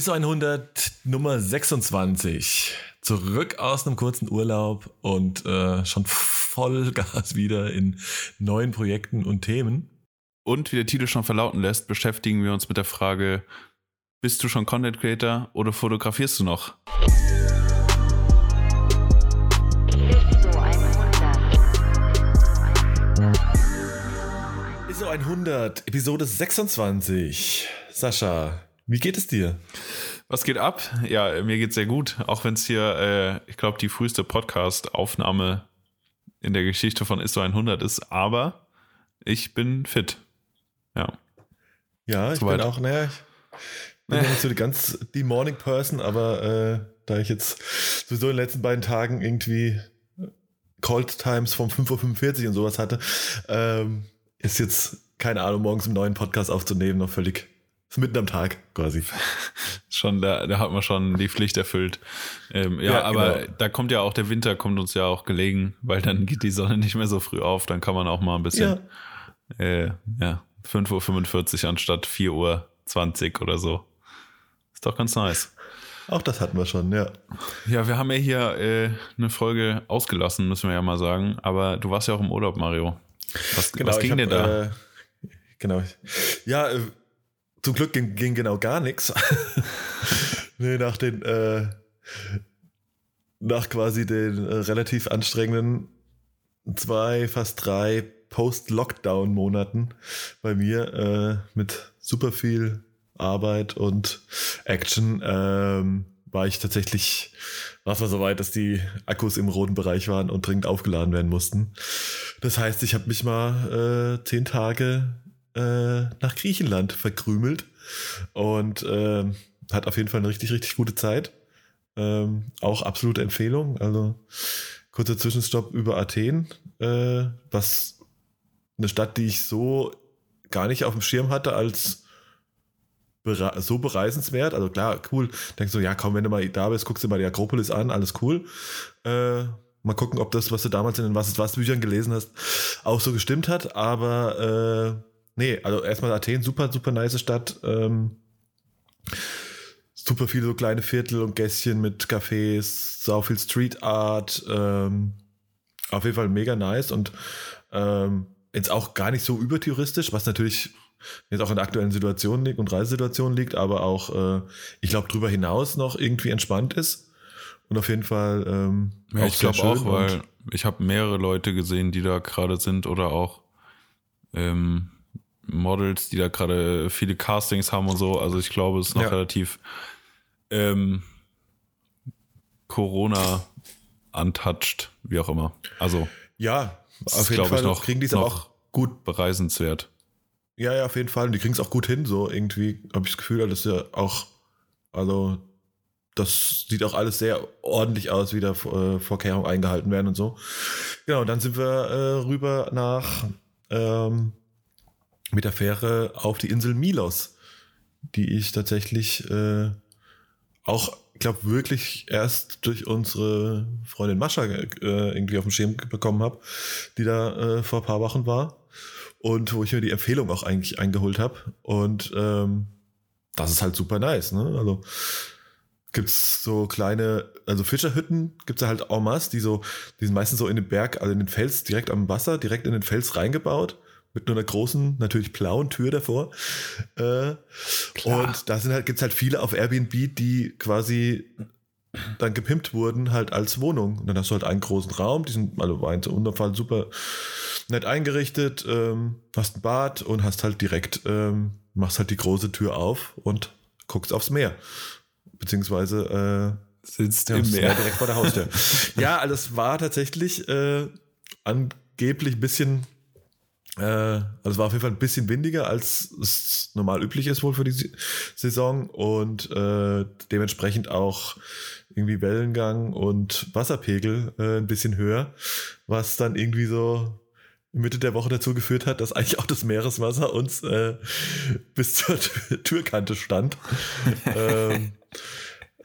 ISO 100 Nummer 26. Zurück aus einem kurzen Urlaub und äh, schon Vollgas wieder in neuen Projekten und Themen. Und wie der Titel schon verlauten lässt, beschäftigen wir uns mit der Frage, bist du schon Content Creator oder fotografierst du noch? ISO 100, Episode 26. Sascha, wie geht es dir? Was geht ab? Ja, mir geht's sehr gut, auch wenn es hier, äh, ich glaube, die früheste Podcast-Aufnahme in der Geschichte von ISO 100 ist, aber ich bin fit. Ja. Ja, ich Soweit. bin auch, naja, ich bin nicht so die ganz die Morning Person, aber äh, da ich jetzt sowieso in den letzten beiden Tagen irgendwie Cold Times vom 5.45 Uhr und sowas hatte, ähm, ist jetzt, keine Ahnung, morgens einen neuen Podcast aufzunehmen, noch völlig mitten am Tag quasi. schon, da, da hat man schon die Pflicht erfüllt. Ähm, ja, ja, aber genau. da kommt ja auch der Winter, kommt uns ja auch gelegen, weil dann geht die Sonne nicht mehr so früh auf. Dann kann man auch mal ein bisschen, ja, äh, ja 5.45 Uhr anstatt 4.20 Uhr oder so. Ist doch ganz nice. Auch das hatten wir schon, ja. Ja, wir haben ja hier äh, eine Folge ausgelassen, müssen wir ja mal sagen. Aber du warst ja auch im Urlaub, Mario. Was, genau, was ging denn da? Äh, genau. Ja, äh, zum Glück ging, ging genau gar nichts. nee, nach den, äh, nach quasi den äh, relativ anstrengenden zwei, fast drei Post-Lockdown-Monaten bei mir äh, mit super viel Arbeit und Action ähm, war ich tatsächlich, war es mal so weit, dass die Akkus im roten Bereich waren und dringend aufgeladen werden mussten. Das heißt, ich habe mich mal äh, zehn Tage äh, nach Griechenland verkrümelt und äh, hat auf jeden Fall eine richtig, richtig gute Zeit. Ähm, auch absolute Empfehlung. Also kurzer Zwischenstopp über Athen, äh, was eine Stadt, die ich so gar nicht auf dem Schirm hatte als bere so bereisenswert. Also klar, cool. Denkst du, ja, komm, wenn du mal da bist, guckst du mal die Akropolis an, alles cool. Äh, mal gucken, ob das, was du damals in den Was ist was Büchern gelesen hast, auch so gestimmt hat. Aber äh, nee, also erstmal Athen, super, super nice Stadt. Ähm, super viele so kleine Viertel und Gässchen mit Cafés, sau viel Street Art. Ähm, auf jeden Fall mega nice und ähm, jetzt auch gar nicht so übertouristisch, was natürlich jetzt auch in der aktuellen Situation liegt und Reisesituation liegt, aber auch, äh, ich glaube, darüber hinaus noch irgendwie entspannt ist. Und auf jeden Fall ähm, ja, ich glaube auch, weil ich habe mehrere Leute gesehen, die da gerade sind oder auch ähm, Models, die da gerade viele Castings haben und so. Also ich glaube, es ist noch ja. relativ ähm, Corona untouched, wie auch immer. Also ja, auf jeden Fall ich, noch, kriegen die es auch gut bereisenswert. Ja, ja, auf jeden Fall. Und die kriegen es auch gut hin. So irgendwie habe ich das Gefühl, dass ja auch, also das sieht auch alles sehr ordentlich aus, wie da äh, Vorkehrungen eingehalten werden und so. Genau, dann sind wir äh, rüber nach ähm, mit der Fähre auf die Insel Milos, die ich tatsächlich äh, auch, glaube, wirklich erst durch unsere Freundin Mascha äh, irgendwie auf dem Schirm bekommen habe, die da äh, vor ein paar Wochen war und wo ich mir die Empfehlung auch eigentlich eingeholt habe. Und ähm, das ist halt super nice, ne? Also gibt's so kleine, also Fischerhütten gibt's ja halt en masse, die so, die sind meistens so in den Berg, also in den Fels, direkt am Wasser, direkt in den Fels reingebaut mit nur einer großen, natürlich blauen Tür davor. Äh, und da sind halt, gibt's halt viele auf Airbnb, die quasi dann gepimpt wurden, halt als Wohnung. Und dann hast du halt einen großen Raum, die sind, also war in so einem Fall super nett eingerichtet, ähm, hast ein Bad und hast halt direkt, ähm, machst halt die große Tür auf und guckst aufs Meer. Beziehungsweise äh, sitzt im Meer. Direkt vor der Haustür. ja, also es war tatsächlich äh, angeblich ein bisschen also es war auf jeden Fall ein bisschen windiger, als es normal üblich ist wohl für die Saison und äh, dementsprechend auch irgendwie Wellengang und Wasserpegel äh, ein bisschen höher, was dann irgendwie so Mitte der Woche dazu geführt hat, dass eigentlich auch das Meereswasser uns äh, bis zur Türkante stand. ähm,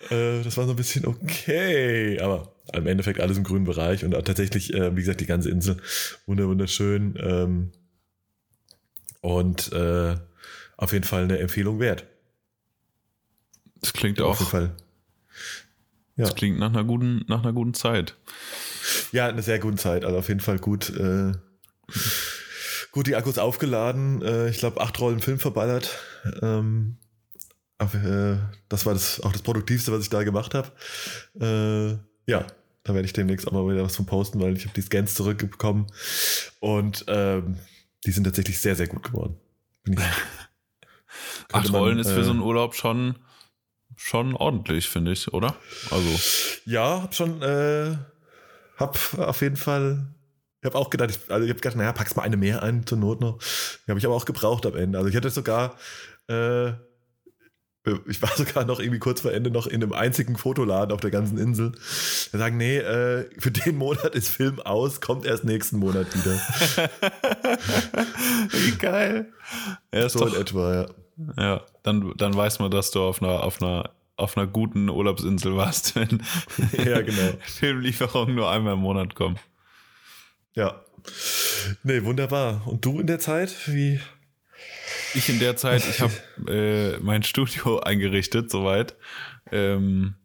äh, das war so ein bisschen okay, aber im Endeffekt alles im grünen Bereich und tatsächlich, äh, wie gesagt, die ganze Insel wunderschön ähm, und äh, auf jeden Fall eine Empfehlung wert. Das klingt auch. Auf jeden Fall. Ja. Das klingt nach einer guten, nach einer guten Zeit. Ja, eine sehr gute Zeit. Also auf jeden Fall gut, äh, gut die Akkus aufgeladen. Äh, ich glaube, acht Rollen Film verballert. Ähm, äh, das war das, auch das Produktivste, was ich da gemacht habe. Äh, ja, da werde ich demnächst auch mal wieder was von posten, weil ich habe die Scans zurückbekommen. Und ähm, die sind tatsächlich sehr, sehr gut geworden. Acht Rollen ist für so einen äh, Urlaub schon schon ordentlich, finde ich, oder? Also. Ja, hab schon, äh, hab auf jeden Fall, ich habe auch gedacht, ich, also ich habe gedacht, naja, packst mal eine mehr ein zur Not noch. Die habe ich aber auch gebraucht am Ende. Also ich hatte sogar, äh, ich war sogar noch irgendwie kurz vor Ende noch in einem einzigen Fotoladen auf der ganzen Insel. Da sagen, nee, äh, für den Monat ist Film aus, kommt erst nächsten Monat wieder. Wie geil. Ja, so doch, in etwa, ja. Ja, dann, dann weiß man, dass du auf einer, auf einer, auf einer guten Urlaubsinsel warst, wenn ja, genau. Filmlieferungen nur einmal im Monat kommen. Ja. Nee, wunderbar. Und du in der Zeit? Wie? Ich in der Zeit, ich habe äh, mein Studio eingerichtet, soweit. Ähm,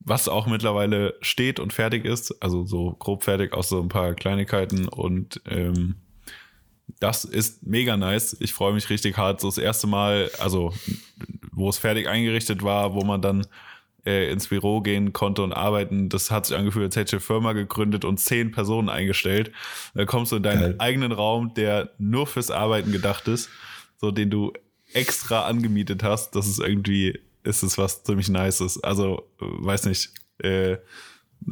was auch mittlerweile steht und fertig ist, also so grob fertig, aus so ein paar Kleinigkeiten und ähm, das ist mega nice. Ich freue mich richtig hart. So das erste Mal, also wo es fertig eingerichtet war, wo man dann äh, ins Büro gehen konnte und arbeiten. Das hat sich angefühlt, als hätte ich eine Firma gegründet und zehn Personen eingestellt. Da kommst du in deinen Geil. eigenen Raum, der nur fürs Arbeiten gedacht ist, so den du extra angemietet hast. Das ist irgendwie, ist es was ziemlich Nices. Also, weiß nicht, äh,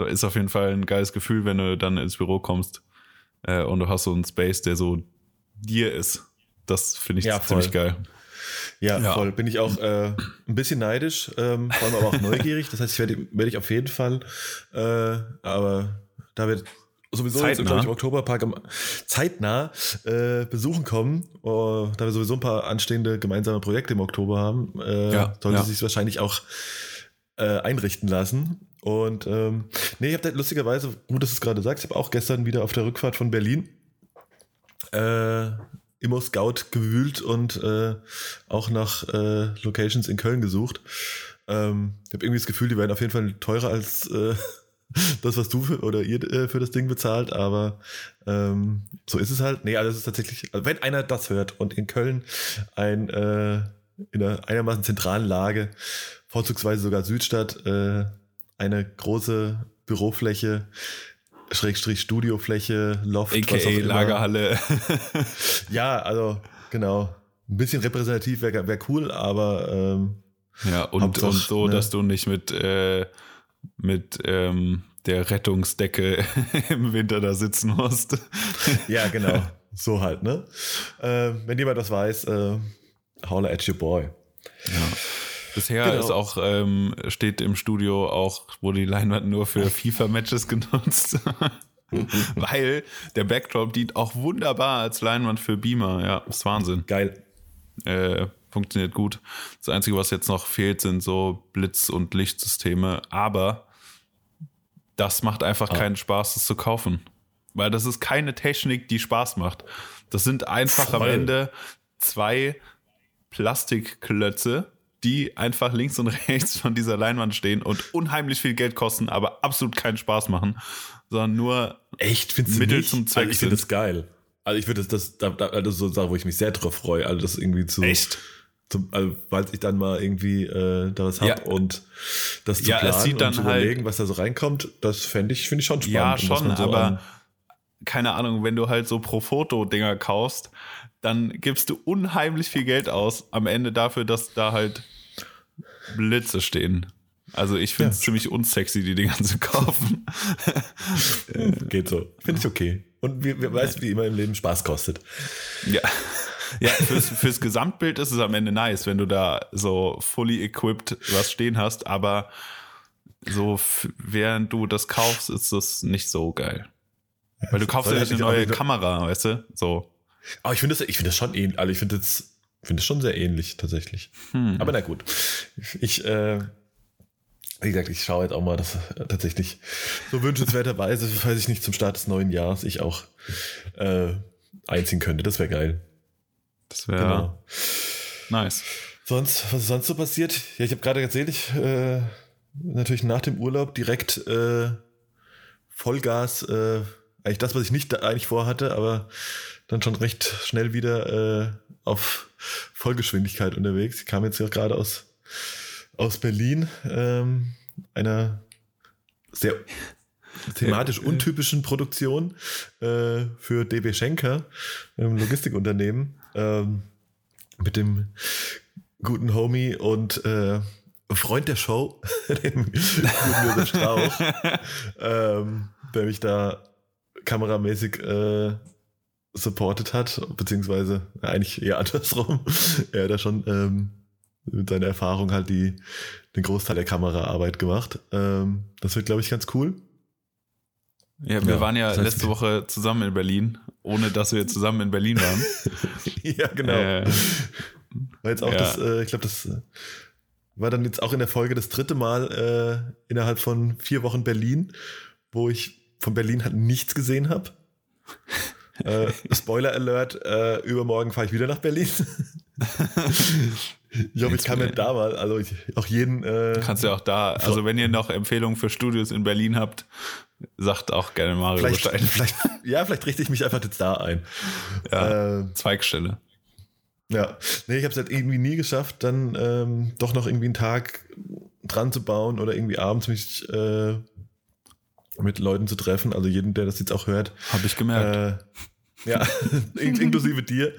ist auf jeden Fall ein geiles Gefühl, wenn du dann ins Büro kommst äh, und du hast so einen Space, der so dir ist. Das finde ich ja, ziemlich geil. Ja, ja, voll. Bin ich auch äh, ein bisschen neidisch, ähm, vor allem aber auch neugierig. Das heißt, ich werde werd ich auf jeden Fall, äh, aber da wird sowieso zeitnah. Jetzt, im Oktoberpark zeitnah äh, besuchen kommen, oh, da wir sowieso ein paar anstehende gemeinsame Projekte im Oktober haben, äh, ja, sollte ja. sich wahrscheinlich auch äh, einrichten lassen. Und ähm, nee, ich habe lustigerweise, gut, dass du es gerade sagst, ich habe auch gestern wieder auf der Rückfahrt von Berlin äh, Immo Scout gewühlt und äh, auch nach äh, Locations in Köln gesucht. Ähm, ich habe irgendwie das Gefühl, die werden auf jeden Fall teurer als äh, das, was du für, oder ihr äh, für das Ding bezahlt, aber ähm, so ist es halt. Nee, also es ist tatsächlich, also wenn einer das hört und in Köln ein äh, in einer einigermaßen zentralen Lage, vorzugsweise sogar Südstadt, äh, eine große Bürofläche Schrägstrich Studiofläche, Loft, AKA was auch immer. Lagerhalle. ja, also genau. Ein bisschen repräsentativ wäre wär cool, aber ähm, ja und, und so, ne? dass du nicht mit äh, mit ähm, der Rettungsdecke im Winter da sitzen musst. ja, genau. So halt, ne? Äh, wenn jemand das weiß, äh, holler at your boy. Ja. Bisher genau. ist auch, ähm, steht im Studio auch, wurde die Leinwand nur für FIFA-Matches genutzt. Weil der Backdrop dient auch wunderbar als Leinwand für Beamer. Ja, ist Wahnsinn. Geil. Äh, funktioniert gut. Das Einzige, was jetzt noch fehlt, sind so Blitz- und Lichtsysteme. Aber das macht einfach ah. keinen Spaß, das zu kaufen. Weil das ist keine Technik, die Spaß macht. Das sind einfach Voll. am Ende zwei Plastikklötze, die einfach links und rechts von dieser Leinwand stehen und unheimlich viel Geld kosten, aber absolut keinen Spaß machen, sondern nur echt Mittel nicht? zum Zweck. Also ich finde das geil. Also ich würde das, das, das, das ist so eine Sache, wo ich mich sehr drauf freue, also das irgendwie zu. Echt? Zum, also, falls ich dann mal irgendwie äh, da was habe ja. und das zu ja, planen und zu halt überlegen, halt, was da so reinkommt, das fände ich, finde ich schon spannend. Ja, schon, so aber keine Ahnung, wenn du halt so pro Foto-Dinger kaufst, dann gibst du unheimlich viel Geld aus am Ende dafür, dass da halt Blitze stehen. Also ich finde es ja. ziemlich unsexy, die Dinger zu kaufen. Geht so. Finde ich okay. Und wir, wir weißt, wie immer im Leben Spaß kostet. Ja. Ja, fürs, fürs Gesamtbild ist es am Ende nice, wenn du da so fully equipped was stehen hast, aber so während du das kaufst, ist das nicht so geil. Weil du kaufst ja nicht eine neue Kamera, weißt du? So. Aber ich finde das, ich finde das schon ähnlich. Also ich finde das finde es schon sehr ähnlich tatsächlich. Hm. Aber na gut. Ich, äh, wie gesagt, ich schaue jetzt auch mal, dass äh, tatsächlich so wünschenswerterweise, falls ich nicht zum Start des neuen Jahres ich auch äh, einziehen könnte. Das wäre geil. Das wäre genau. nice. Sonst, was ist sonst so passiert? Ja, ich habe gerade erzählt, ich äh, natürlich nach dem Urlaub direkt äh, Vollgas, äh, eigentlich das, was ich nicht eigentlich vorhatte, aber dann schon recht schnell wieder äh, auf Vollgeschwindigkeit unterwegs. Ich kam jetzt ja gerade aus, aus Berlin, ähm, einer sehr thematisch untypischen Produktion äh, für DB Schenker, einem Logistikunternehmen, ähm, mit dem guten Homie und äh, Freund der Show, dem guten Josef Strauch, ähm, der mich da kameramäßig äh, supportet hat, beziehungsweise eigentlich eher andersrum. er hat da schon ähm, mit seiner Erfahrung halt die, den Großteil der Kameraarbeit gemacht. Ähm, das wird, glaube ich, ganz cool. Ja, wir ja, waren ja das heißt, letzte Woche zusammen in Berlin, ohne dass wir zusammen in Berlin waren. ja, genau. Äh, war jetzt auch ja. das, äh, ich glaube, das äh, war dann jetzt auch in der Folge das dritte Mal äh, innerhalb von vier Wochen Berlin, wo ich von Berlin halt nichts gesehen habe. äh, Spoiler Alert, äh, übermorgen fahre ich wieder nach Berlin. ich hoffe, ich kann mir da mal, also ich, auch jeden. Äh, Kannst du ja auch da, also wenn ihr noch Empfehlungen für Studios in Berlin habt, sagt auch gerne Mario vielleicht, Bescheid. Vielleicht, ja, vielleicht richte ich mich einfach jetzt da ein. Ja, äh, Zweigstelle. Ja, nee, ich habe es halt irgendwie nie geschafft, dann ähm, doch noch irgendwie einen Tag dran zu bauen oder irgendwie abends mich äh, mit Leuten zu treffen. Also jeden, der das jetzt auch hört. Habe ich gemerkt. Äh, ja, inklusive dir.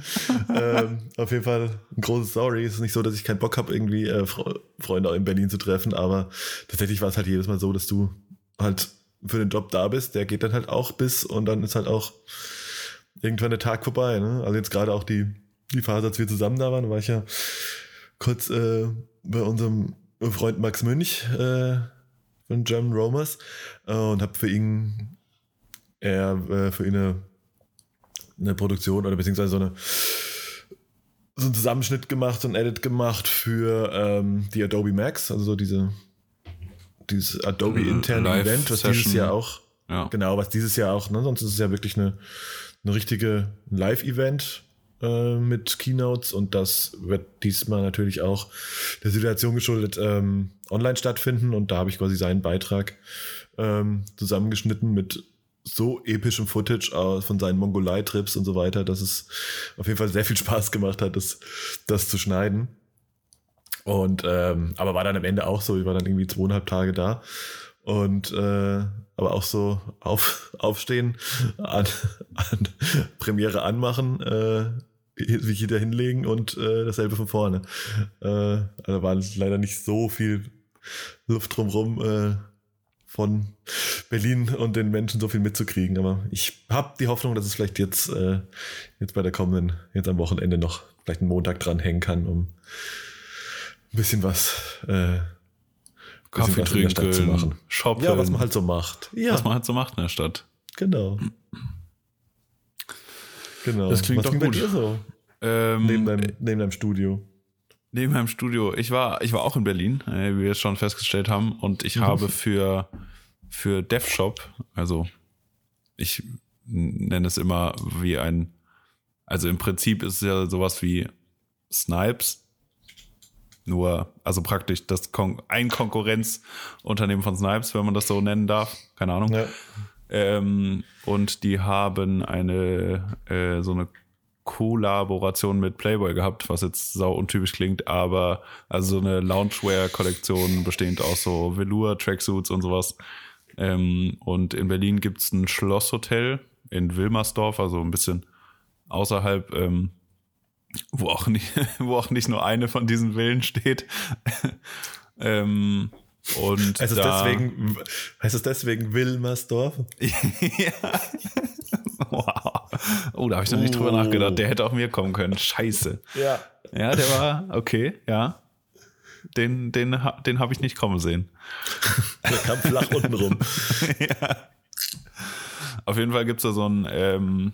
ähm, auf jeden Fall ein großes Sorry. Es ist nicht so, dass ich keinen Bock habe, irgendwie äh, Freunde in Berlin zu treffen, aber tatsächlich war es halt jedes Mal so, dass du halt für den Job da bist. Der geht dann halt auch bis und dann ist halt auch irgendwann der Tag vorbei. Ne? Also jetzt gerade auch die die Phase, als wir zusammen da waren, war ich ja kurz äh, bei unserem Freund Max Münch äh, von German Romers äh, und habe für ihn er äh, für ihn eine, eine Produktion oder beziehungsweise so eine so einen Zusammenschnitt gemacht, so ein Edit gemacht für ähm, die Adobe Max, also so diese dieses Adobe interne Event, was dieses Jahr auch ja. genau, was dieses Jahr auch, ne, sonst ist es ja wirklich eine eine richtige Live-Event äh, mit Keynotes und das wird diesmal natürlich auch der Situation geschuldet ähm, online stattfinden und da habe ich quasi seinen Beitrag ähm, zusammengeschnitten mit so epischem Footage von seinen Mongolei-Trips und so weiter, dass es auf jeden Fall sehr viel Spaß gemacht hat, das, das zu schneiden. Und ähm, aber war dann am Ende auch so, ich war dann irgendwie zweieinhalb Tage da und äh, aber auch so auf, aufstehen, an, an Premiere anmachen, äh, sich wieder hinlegen und äh, dasselbe von vorne. Äh, also war leider nicht so viel Luft drumherum äh, von Berlin und den Menschen so viel mitzukriegen. Aber ich habe die Hoffnung, dass es vielleicht jetzt, äh, jetzt bei der kommenden, jetzt am Wochenende noch vielleicht einen Montag dranhängen kann, um bisschen was äh, Kaffee was trinken, zu machen. shoppen. Ja, was man halt so macht. Ja. Was man halt so macht in der Stadt. Genau. Genau. Das klingt was doch gut. So? Ähm, neben, deinem, neben deinem Studio. Neben meinem Studio. Ich war, ich war auch in Berlin, äh, wie wir es schon festgestellt haben, und ich mhm. habe für, für DevShop, also ich nenne es immer wie ein, also im Prinzip ist es ja sowas wie Snipes, nur, also praktisch das Kon ein Konkurrenzunternehmen von Snipes, wenn man das so nennen darf. Keine Ahnung. Ja. Ähm, und die haben eine äh, so eine Kollaboration mit Playboy gehabt, was jetzt sau untypisch klingt, aber also so eine Loungewear-Kollektion bestehend aus so Velour-Tracksuits und sowas. Ähm, und in Berlin gibt's ein Schlosshotel in Wilmersdorf, also ein bisschen außerhalb ähm, wo auch nicht, wo auch nicht nur eine von diesen Villen steht. ähm, und heißt, da, es deswegen, heißt es deswegen Wilmersdorf? ja. wow. Oh, da habe ich noch nicht drüber oh. nachgedacht. Der hätte auch mir kommen können. Scheiße. Ja. Ja, der war okay, ja. Den, den, den habe ich nicht kommen sehen. Der kam flach unten rum. ja. Auf jeden Fall gibt es da so ein ähm,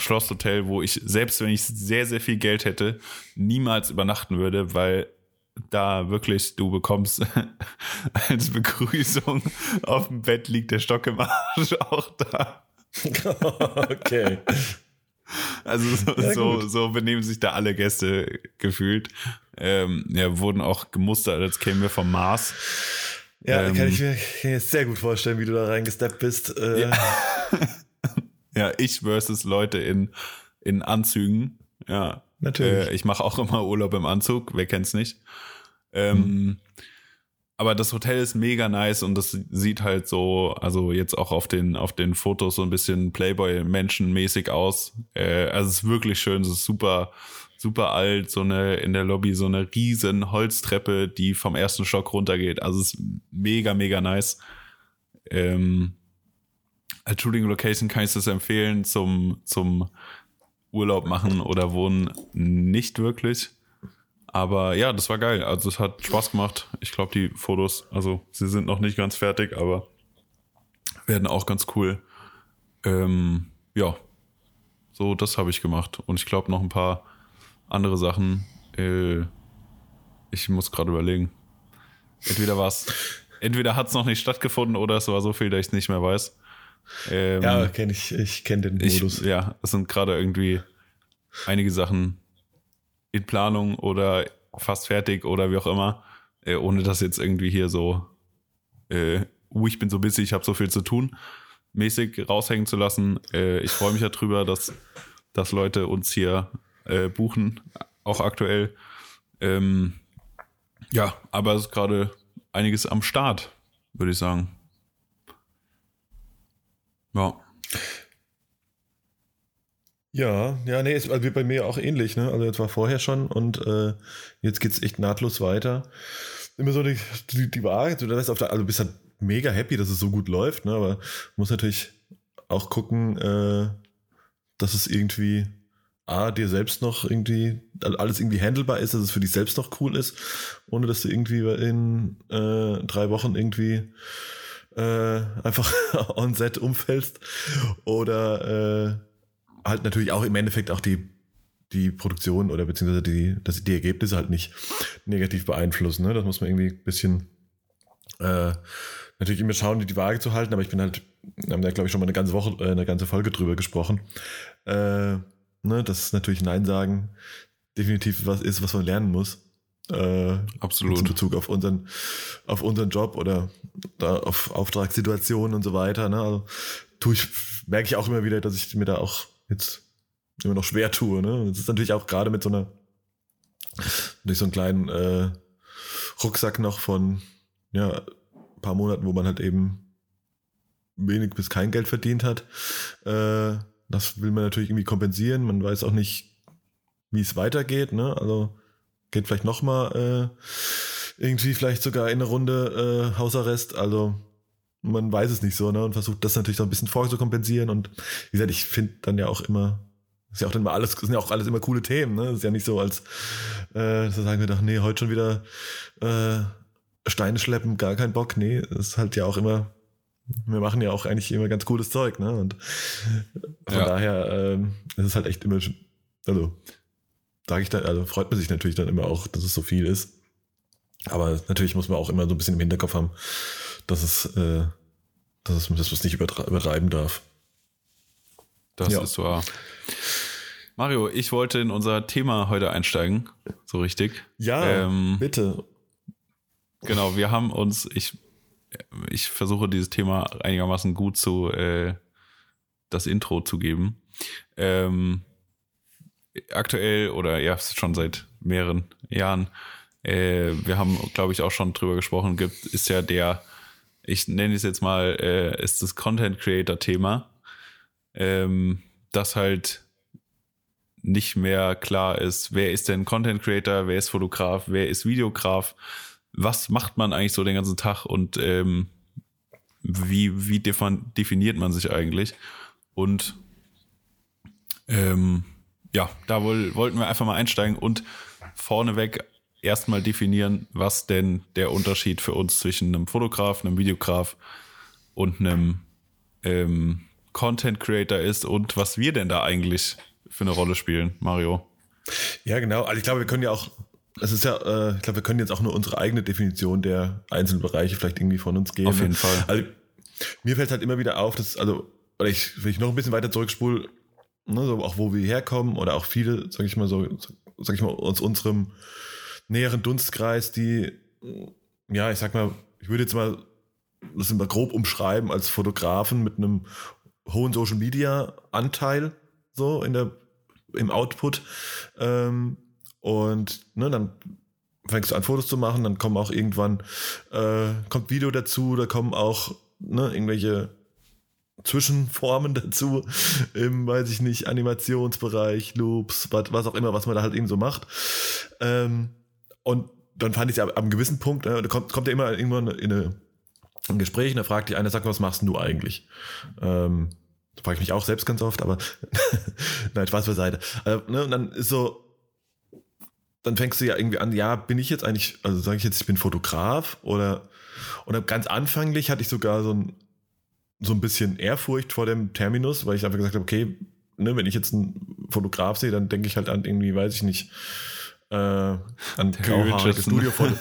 Schlosshotel, wo ich, selbst wenn ich sehr, sehr viel Geld hätte, niemals übernachten würde, weil da wirklich du bekommst als Begrüßung auf dem Bett liegt der Stock im Arsch auch da. okay. Also so, so, so, benehmen sich da alle Gäste gefühlt. ähm, ja, wurden auch gemustert, als kämen wir vom Mars. Ja, ähm, kann ich mir kann jetzt sehr gut vorstellen, wie du da reingesteppt bist. Äh. Ja. Ja, ich versus Leute in, in Anzügen. Ja. Natürlich. Äh, ich mache auch immer Urlaub im Anzug, wer kennt's nicht. Ähm, hm. Aber das Hotel ist mega nice und das sieht halt so, also jetzt auch auf den, auf den Fotos so ein bisschen Playboy-Menschenmäßig aus. Äh, also es ist wirklich schön, es ist super, super alt, so eine, in der Lobby so eine riesen Holztreppe, die vom ersten Stock runtergeht. Also es ist mega, mega nice. Ähm, als Shooting Location kann ich das empfehlen zum, zum Urlaub machen oder wohnen nicht wirklich. Aber ja, das war geil. Also es hat Spaß gemacht. Ich glaube, die Fotos, also sie sind noch nicht ganz fertig, aber werden auch ganz cool. Ähm, ja, so das habe ich gemacht. Und ich glaube noch ein paar andere Sachen. Äh, ich muss gerade überlegen. Entweder war's, entweder hat es noch nicht stattgefunden oder es war so viel, dass ich es nicht mehr weiß. Ähm, ja, kenne ich. Ich kenne den Modus. Ich, ja, es sind gerade irgendwie einige Sachen in Planung oder fast fertig oder wie auch immer, äh, ohne das jetzt irgendwie hier so, äh, uh, ich bin so busy, ich habe so viel zu tun, mäßig raushängen zu lassen. Äh, ich freue mich darüber, dass, dass Leute uns hier äh, buchen, auch aktuell. Ähm, ja, aber es ist gerade einiges am Start, würde ich sagen. Ja. Ja, ja, nee, ist also bei mir auch ähnlich, ne? Also jetzt war vorher schon und äh, jetzt geht's echt nahtlos weiter. Immer so die, die, die Wahrheit, du auf der, also bist halt mega happy, dass es so gut läuft, ne? Aber muss natürlich auch gucken, äh, dass es irgendwie A, dir selbst noch irgendwie, alles irgendwie handelbar ist, dass es für dich selbst noch cool ist, ohne dass du irgendwie in äh, drei Wochen irgendwie äh, einfach on set umfällst oder äh, halt natürlich auch im Endeffekt auch die, die Produktion oder beziehungsweise die, das, die Ergebnisse halt nicht negativ beeinflussen. Ne? Das muss man irgendwie ein bisschen äh, natürlich immer schauen, die Waage zu halten, aber ich bin halt, haben da glaube ich schon mal eine ganze Woche, äh, eine ganze Folge drüber gesprochen. Äh, ne, dass natürlich Nein sagen definitiv was ist, was man lernen muss. Äh, Absolut. In Bezug auf unseren, auf unseren Job oder da auf Auftragssituationen und so weiter. Ne? Also tue ich, merke ich auch immer wieder, dass ich mir da auch jetzt immer noch schwer tue. Ne? Das ist natürlich auch gerade mit so einer, durch so einen kleinen äh, Rucksack noch von ja, ein paar Monaten, wo man halt eben wenig bis kein Geld verdient hat. Äh, das will man natürlich irgendwie kompensieren. Man weiß auch nicht, wie es weitergeht. Ne? Also geht vielleicht nochmal äh, irgendwie vielleicht sogar in eine Runde äh, Hausarrest. Also man weiß es nicht so, ne? Und versucht das natürlich so ein bisschen vorzukompensieren. Und wie gesagt, ich finde dann ja auch immer, ist ja auch dann immer alles, sind ja auch alles immer coole Themen, ne? ist ja nicht so, als äh, so sagen wir doch, nee, heute schon wieder äh, Steine schleppen, gar kein Bock. Nee, ist halt ja auch immer, wir machen ja auch eigentlich immer ganz cooles Zeug, ne? Und von ja. daher ähm, es ist halt echt immer, also sage ich dann, also freut man sich natürlich dann immer auch, dass es so viel ist. Aber natürlich muss man auch immer so ein bisschen im Hinterkopf haben, dass es, äh, dass es dass es nicht übertreiben darf. Das ja. ist wahr. Mario, ich wollte in unser Thema heute einsteigen, so richtig. Ja, ähm, bitte. Genau, wir haben uns, ich, ich versuche dieses Thema einigermaßen gut zu, äh, das Intro zu geben. Ähm, aktuell oder ja, schon seit mehreren Jahren, äh, wir haben, glaube ich, auch schon drüber gesprochen, gibt, ist ja der ich nenne es jetzt mal, äh, ist das Content Creator Thema, ähm, das halt nicht mehr klar ist, wer ist denn Content Creator, wer ist Fotograf, wer ist Videograf, was macht man eigentlich so den ganzen Tag und ähm, wie, wie definiert man sich eigentlich? Und ähm, ja, da wohl, wollten wir einfach mal einsteigen und vorneweg erstmal definieren, was denn der Unterschied für uns zwischen einem Fotograf, einem Videograf und einem ähm, Content Creator ist und was wir denn da eigentlich für eine Rolle spielen, Mario. Ja, genau. Also ich glaube, wir können ja auch, es ist ja, äh, ich glaube, wir können jetzt auch nur unsere eigene Definition der einzelnen Bereiche vielleicht irgendwie von uns geben. Auf jeden Fall. Also mir fällt halt immer wieder auf, dass, also, oder ich, wenn ich noch ein bisschen weiter zurückspule, ne, so auch wo wir herkommen oder auch viele, sag ich mal so, sag ich mal, aus unserem näheren Dunstkreis, die, ja, ich sag mal, ich würde jetzt mal das mal grob umschreiben als Fotografen mit einem hohen Social Media Anteil so in der im Output ähm, und ne, dann fängst du an Fotos zu machen, dann kommen auch irgendwann äh, kommt Video dazu, da kommen auch ne, irgendwelche Zwischenformen dazu im, weiß ich nicht, Animationsbereich, Loops, was, auch immer, was man da halt eben so macht. Ähm, und dann fand ich es ab, ab einem gewissen Punkt, äh, da kommt, kommt ja immer irgendwann in eine, ein Gespräch und da fragt die eine, sag, was machst du eigentlich? Ähm, da frage ich mich auch selbst ganz oft, aber nein, Spaß beiseite. Also, ne, und dann ist so, dann fängst du ja irgendwie an, ja, bin ich jetzt eigentlich, also sage ich jetzt, ich bin Fotograf oder, oder ganz anfänglich hatte ich sogar so ein, so ein bisschen Ehrfurcht vor dem Terminus, weil ich einfach gesagt habe, okay, ne, wenn ich jetzt einen Fotograf sehe, dann denke ich halt an irgendwie, weiß ich nicht, äh, an grauhaarige Studiofoto.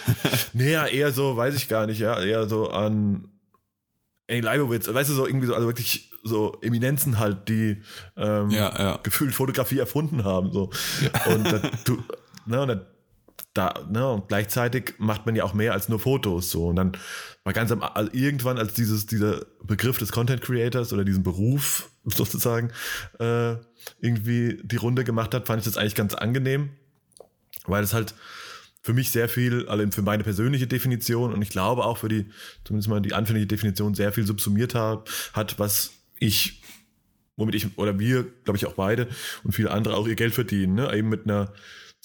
naja, eher so, weiß ich gar nicht, ja, eher so an Ey, Leibowitz, weißt du, so irgendwie so, also wirklich so Eminenzen halt, die ähm, ja, ja. gefühlt Fotografie erfunden haben. So. Ja. Und da, du, ne, und da, ne, und gleichzeitig macht man ja auch mehr als nur Fotos. So. Und dann war ganz am, also irgendwann, als dieses, dieser Begriff des Content Creators oder diesen Beruf sozusagen äh, irgendwie die Runde gemacht hat, fand ich das eigentlich ganz angenehm, weil es halt für mich sehr viel, also für meine persönliche Definition und ich glaube auch für die, zumindest mal die anfängliche Definition, sehr viel subsumiert hat, hat was ich, womit ich oder wir, glaube ich auch beide und viele andere auch ihr Geld verdienen, ne? eben mit einer,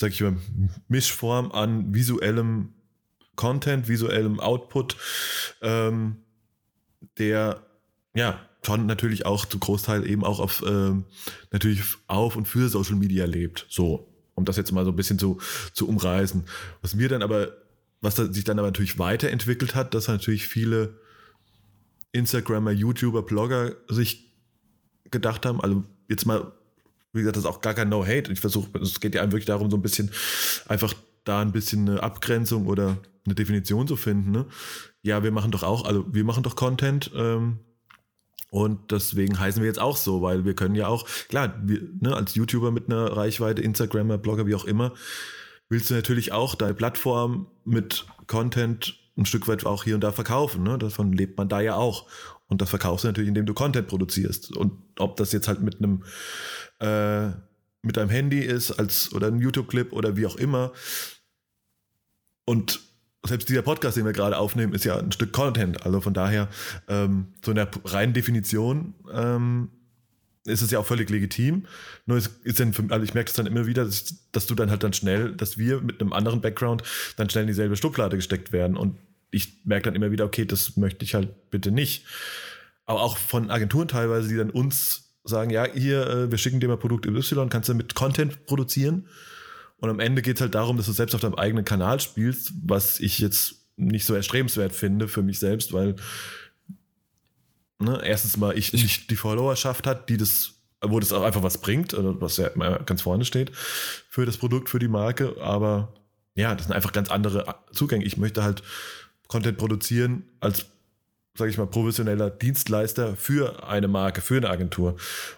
sag ich mal, Mischform an visuellem Content, visuellem Output, ähm, der ja schon natürlich auch zum Großteil eben auch auf ähm, natürlich auf und für Social Media lebt. So, um das jetzt mal so ein bisschen zu, zu umreißen. Was mir dann aber, was sich dann aber natürlich weiterentwickelt hat, dass natürlich viele Instagrammer, YouTuber, Blogger sich gedacht haben, also jetzt mal, wie gesagt, das ist auch gar kein No-Hate. Ich versuche, es geht ja einem wirklich darum, so ein bisschen einfach da ein bisschen eine Abgrenzung oder eine Definition zu finden. Ne? Ja, wir machen doch auch, also wir machen doch Content, ähm, und deswegen heißen wir jetzt auch so, weil wir können ja auch, klar, wir, ne, als YouTuber mit einer Reichweite, Instagrammer, Blogger, wie auch immer, willst du natürlich auch deine Plattform mit Content ein Stück weit auch hier und da verkaufen. Ne? Davon lebt man da ja auch. Und das verkaufst du natürlich, indem du Content produzierst. Und ob das jetzt halt mit einem äh, mit deinem Handy ist als oder ein YouTube-Clip oder wie auch immer. Und selbst dieser Podcast, den wir gerade aufnehmen, ist ja ein Stück Content. Also von daher, ähm, so in der reinen Definition ähm, ist es ja auch völlig legitim. Nur es ist dann, für, also ich merke es dann immer wieder, dass, dass, du dann halt dann schnell, dass wir mit einem anderen Background dann schnell in dieselbe Schublade gesteckt werden. Und ich merke dann immer wieder, okay, das möchte ich halt bitte nicht. Aber auch von Agenturen teilweise, die dann uns sagen, ja, hier, äh, wir schicken dir mal Produkt Y, kannst du mit Content produzieren. Und am Ende geht es halt darum, dass du selbst auf deinem eigenen Kanal spielst, was ich jetzt nicht so erstrebenswert finde für mich selbst, weil ne, erstens mal ich nicht die Followerschaft hat, die das, wo das auch einfach was bringt, also was ja ganz vorne steht für das Produkt, für die Marke, aber ja, das sind einfach ganz andere Zugänge. Ich möchte halt Content produzieren als, sage ich mal, professioneller Dienstleister für eine Marke, für eine Agentur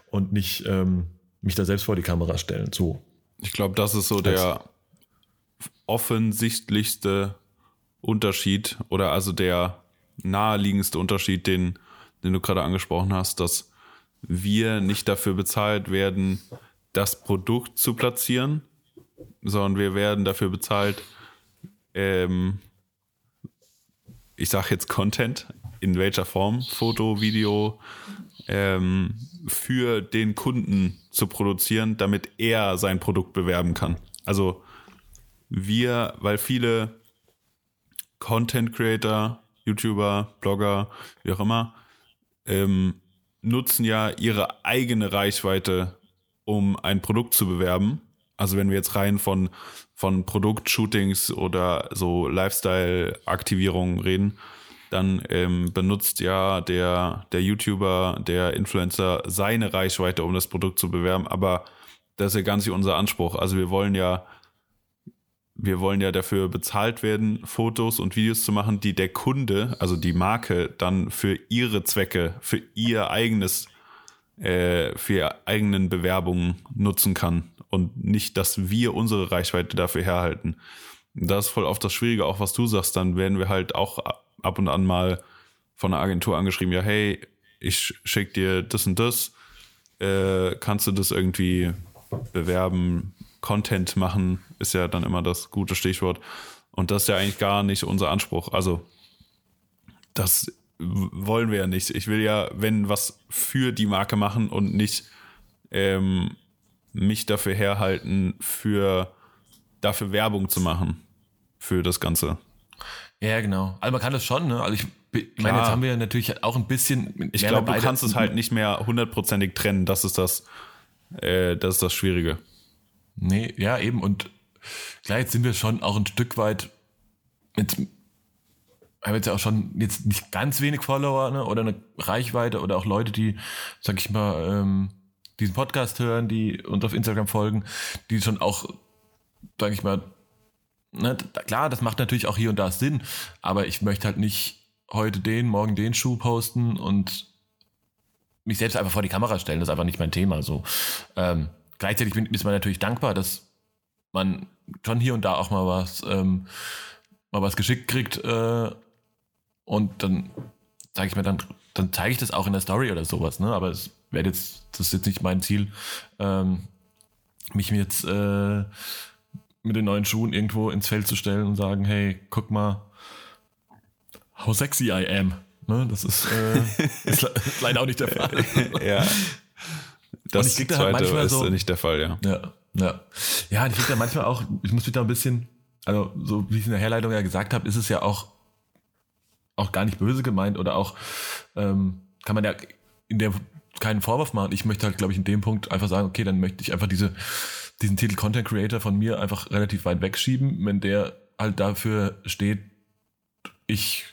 und nicht ähm, mich da selbst vor die Kamera stellen. So ich glaube, das ist so der offensichtlichste Unterschied oder also der naheliegendste Unterschied, den, den du gerade angesprochen hast, dass wir nicht dafür bezahlt werden, das Produkt zu platzieren, sondern wir werden dafür bezahlt, ähm, ich sage jetzt Content, in welcher Form, Foto, Video, ähm, für den Kunden zu produzieren, damit er sein Produkt bewerben kann. Also wir, weil viele Content Creator, YouTuber, Blogger, wie auch immer, ähm, nutzen ja ihre eigene Reichweite, um ein Produkt zu bewerben. Also wenn wir jetzt rein von, von Produktshootings oder so Lifestyle-Aktivierungen reden, dann ähm, benutzt ja der, der YouTuber, der Influencer seine Reichweite, um das Produkt zu bewerben. Aber das ist ja ganz nicht unser Anspruch. Also wir wollen ja, wir wollen ja dafür bezahlt werden, Fotos und Videos zu machen, die der Kunde, also die Marke, dann für ihre Zwecke, für ihr eigenes, äh, für ihre eigenen Bewerbungen nutzen kann. und nicht, dass wir unsere Reichweite dafür herhalten. Das ist voll oft das Schwierige, auch was du sagst, dann werden wir halt auch ab und an mal von einer Agentur angeschrieben, ja, hey, ich schicke dir das und das, äh, kannst du das irgendwie bewerben, Content machen, ist ja dann immer das gute Stichwort. Und das ist ja eigentlich gar nicht unser Anspruch. Also, das wollen wir ja nicht. Ich will ja, wenn was für die Marke machen und nicht ähm, mich dafür herhalten, für dafür Werbung zu machen für das Ganze. Ja, genau. Also man kann das schon, ne? Also ich, ich meine, jetzt haben wir natürlich auch ein bisschen. Ich glaube, du kannst es halt nicht mehr hundertprozentig trennen. Das ist das, äh, das ist das Schwierige. Nee, ja, eben. Und klar, sind wir schon auch ein Stück weit. Jetzt haben jetzt ja auch schon jetzt nicht ganz wenig Follower ne? oder eine Reichweite oder auch Leute, die, sag ich mal, ähm, diesen Podcast hören, die uns auf Instagram folgen, die schon auch, sag ich mal, ne, klar, das macht natürlich auch hier und da Sinn, aber ich möchte halt nicht heute den, morgen den Schuh posten und mich selbst einfach vor die Kamera stellen. Das ist einfach nicht mein Thema. So. Ähm, gleichzeitig bin, ist man natürlich dankbar, dass man schon hier und da auch mal was, ähm, mal was geschickt kriegt äh, und dann sage ich mir dann, dann zeige ich das auch in der Story oder sowas. Ne? Aber es werde jetzt, das ist jetzt nicht mein Ziel, ähm, mich jetzt äh, mit den neuen Schuhen irgendwo ins Feld zu stellen und sagen, hey, guck mal, how sexy I am. Ne, das ist, äh, ist leider auch nicht der Fall. ja. Das ich da halt ist so, nicht der Fall, ja. Ja, ja. Ja, ich krieg da manchmal auch, ich muss mich da ein bisschen, also so wie ich in der Herleitung ja gesagt habe, ist es ja auch, auch gar nicht böse gemeint oder auch, ähm, kann man ja in der keinen Vorwurf machen. Ich möchte halt, glaube ich, in dem Punkt einfach sagen, okay, dann möchte ich einfach diese, diesen Titel Content Creator von mir einfach relativ weit wegschieben, wenn der halt dafür steht, ich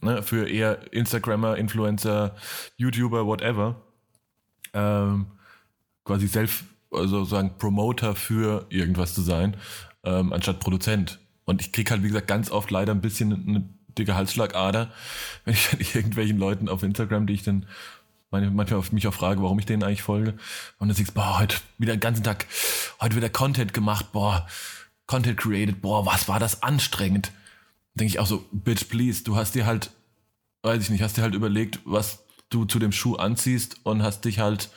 ne, für eher Instagrammer, Influencer, YouTuber, whatever, ähm, quasi selbst, also sagen Promoter für irgendwas zu sein, ähm, anstatt Produzent. Und ich krieg halt, wie gesagt, ganz oft leider ein bisschen eine dicke Halsschlagader, wenn ich dann irgendwelchen Leuten auf Instagram, die ich dann manchmal auf mich auch frage, warum ich denen eigentlich folge. Und dann siehst du, boah, heute wieder den ganzen Tag, heute wieder Content gemacht, boah, Content created, boah, was war das anstrengend. Denke ich auch so, bitch, please, du hast dir halt, weiß ich nicht, hast dir halt überlegt, was du zu dem Schuh anziehst und hast dich halt,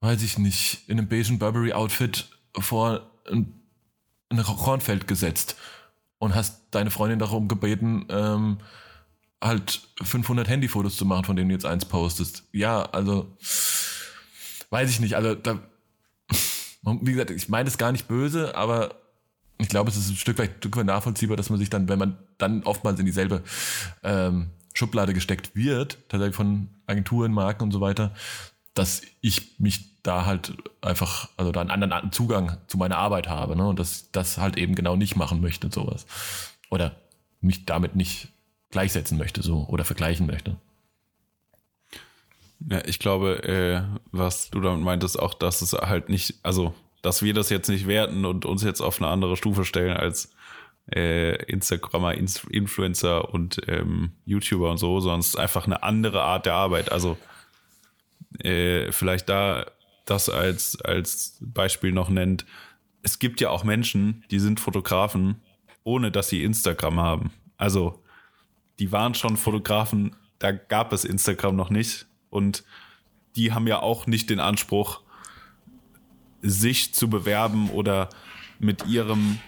weiß ich nicht, in einem beigen Burberry-Outfit vor ein, ein Kornfeld gesetzt und hast deine Freundin darum gebeten, ähm, halt 500 Handyfotos zu machen, von denen du jetzt eins postest. Ja, also weiß ich nicht. Also da, wie gesagt, ich meine es gar nicht böse, aber ich glaube, es ist ein Stück weit, Stück weit nachvollziehbar, dass man sich dann, wenn man dann oftmals in dieselbe ähm, Schublade gesteckt wird, tatsächlich von Agenturen, Marken und so weiter, dass ich mich da halt einfach, also da einen anderen Zugang zu meiner Arbeit habe, ne? Und dass das halt eben genau nicht machen möchte und sowas. Oder mich damit nicht gleichsetzen möchte, so oder vergleichen möchte. Ja, ich glaube, äh, was du damit meintest, auch, dass es halt nicht, also, dass wir das jetzt nicht werten und uns jetzt auf eine andere Stufe stellen als äh, Instagrammer, Influencer und ähm, YouTuber und so, ist einfach eine andere Art der Arbeit. Also äh, vielleicht da das als, als Beispiel noch nennt. Es gibt ja auch Menschen, die sind Fotografen, ohne dass sie Instagram haben. Also die waren schon Fotografen, da gab es Instagram noch nicht. Und die haben ja auch nicht den Anspruch, sich zu bewerben oder mit ihrem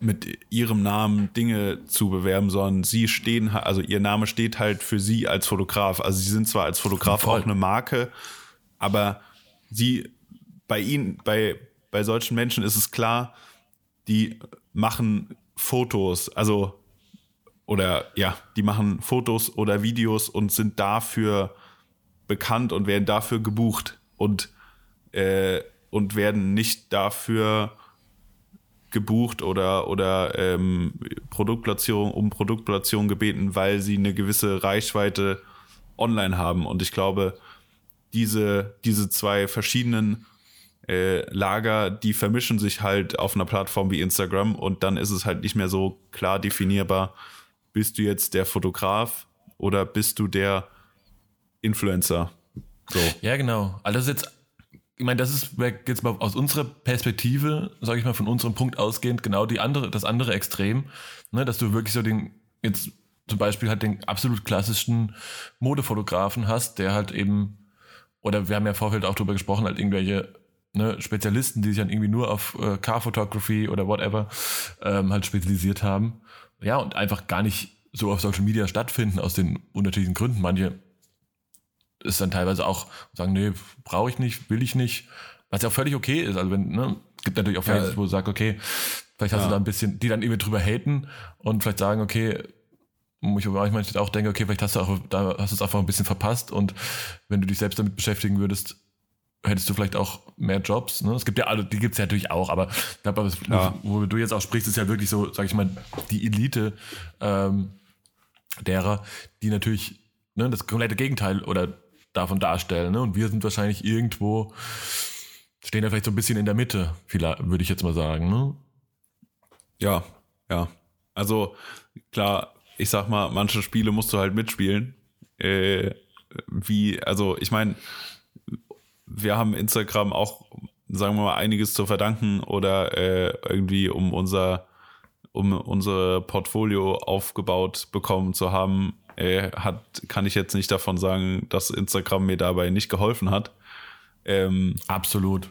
mit ihrem Namen Dinge zu bewerben, sondern sie stehen, also ihr Name steht halt für sie als Fotograf. Also sie sind zwar als Fotograf Voll. auch eine Marke, aber sie, bei ihnen, bei, bei solchen Menschen ist es klar, die machen Fotos, also oder ja, die machen Fotos oder Videos und sind dafür bekannt und werden dafür gebucht und, äh, und werden nicht dafür gebucht oder, oder ähm, Produktplatzierung um Produktplatzierung gebeten, weil sie eine gewisse Reichweite online haben. Und ich glaube, diese, diese zwei verschiedenen äh, Lager, die vermischen sich halt auf einer Plattform wie Instagram und dann ist es halt nicht mehr so klar definierbar, bist du jetzt der Fotograf oder bist du der Influencer? So. Ja, genau. Also das ist jetzt ich meine, das ist jetzt mal aus unserer Perspektive, sage ich mal, von unserem Punkt ausgehend, genau die andere, das andere Extrem, ne, dass du wirklich so den, jetzt zum Beispiel halt den absolut klassischen Modefotografen hast, der halt eben, oder wir haben ja Vorfeld auch drüber gesprochen, halt irgendwelche ne, Spezialisten, die sich dann irgendwie nur auf äh, Car Photography oder whatever ähm, halt spezialisiert haben. Ja, und einfach gar nicht so auf Social Media stattfinden aus den unterschiedlichen Gründen. Manche ist dann teilweise auch sagen, nee, brauche ich nicht, will ich nicht, was ja auch völlig okay ist. Also wenn, ne, es gibt natürlich auch Fans, ja. wo du sagst, okay, vielleicht hast ja. du da ein bisschen, die dann irgendwie drüber haten und vielleicht sagen, okay, ich manchmal auch denke, okay, vielleicht hast du auch, da hast du es einfach ein bisschen verpasst und wenn du dich selbst damit beschäftigen würdest, hättest du vielleicht auch mehr Jobs. Ne? Es gibt ja alle, die gibt es ja natürlich auch, aber ich glaube, ja. wo du jetzt auch sprichst, ist ja wirklich so, sag ich mal, die Elite ähm, derer, die natürlich ne, das komplette Gegenteil oder davon darstellen. Ne? Und wir sind wahrscheinlich irgendwo, stehen da vielleicht so ein bisschen in der Mitte, würde ich jetzt mal sagen. Ne? Ja, ja. Also klar, ich sag mal, manche Spiele musst du halt mitspielen. Äh, wie, also ich meine, wir haben Instagram auch, sagen wir mal, einiges zu verdanken oder äh, irgendwie um unser um unser Portfolio aufgebaut bekommen zu haben, äh, hat, kann ich jetzt nicht davon sagen, dass Instagram mir dabei nicht geholfen hat. Ähm, Absolut.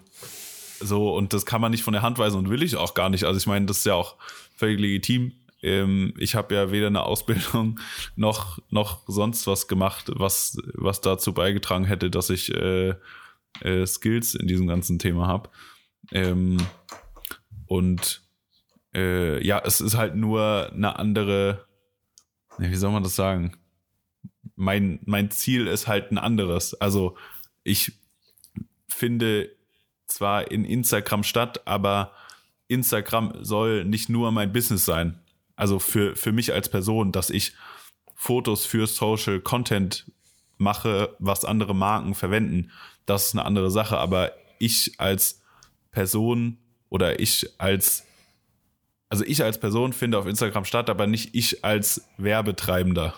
So, und das kann man nicht von der Hand weisen und will ich auch gar nicht. Also ich meine, das ist ja auch völlig legitim. Ähm, ich habe ja weder eine Ausbildung noch, noch sonst was gemacht, was, was dazu beigetragen hätte, dass ich äh, äh, Skills in diesem ganzen Thema habe. Ähm, und äh, ja, es ist halt nur eine andere wie soll man das sagen? Mein, mein Ziel ist halt ein anderes. Also ich finde zwar in Instagram statt, aber Instagram soll nicht nur mein Business sein. Also für, für mich als Person, dass ich Fotos für Social Content mache, was andere Marken verwenden, das ist eine andere Sache. Aber ich als Person oder ich als also ich als Person finde auf Instagram statt, aber nicht ich als Werbetreibender.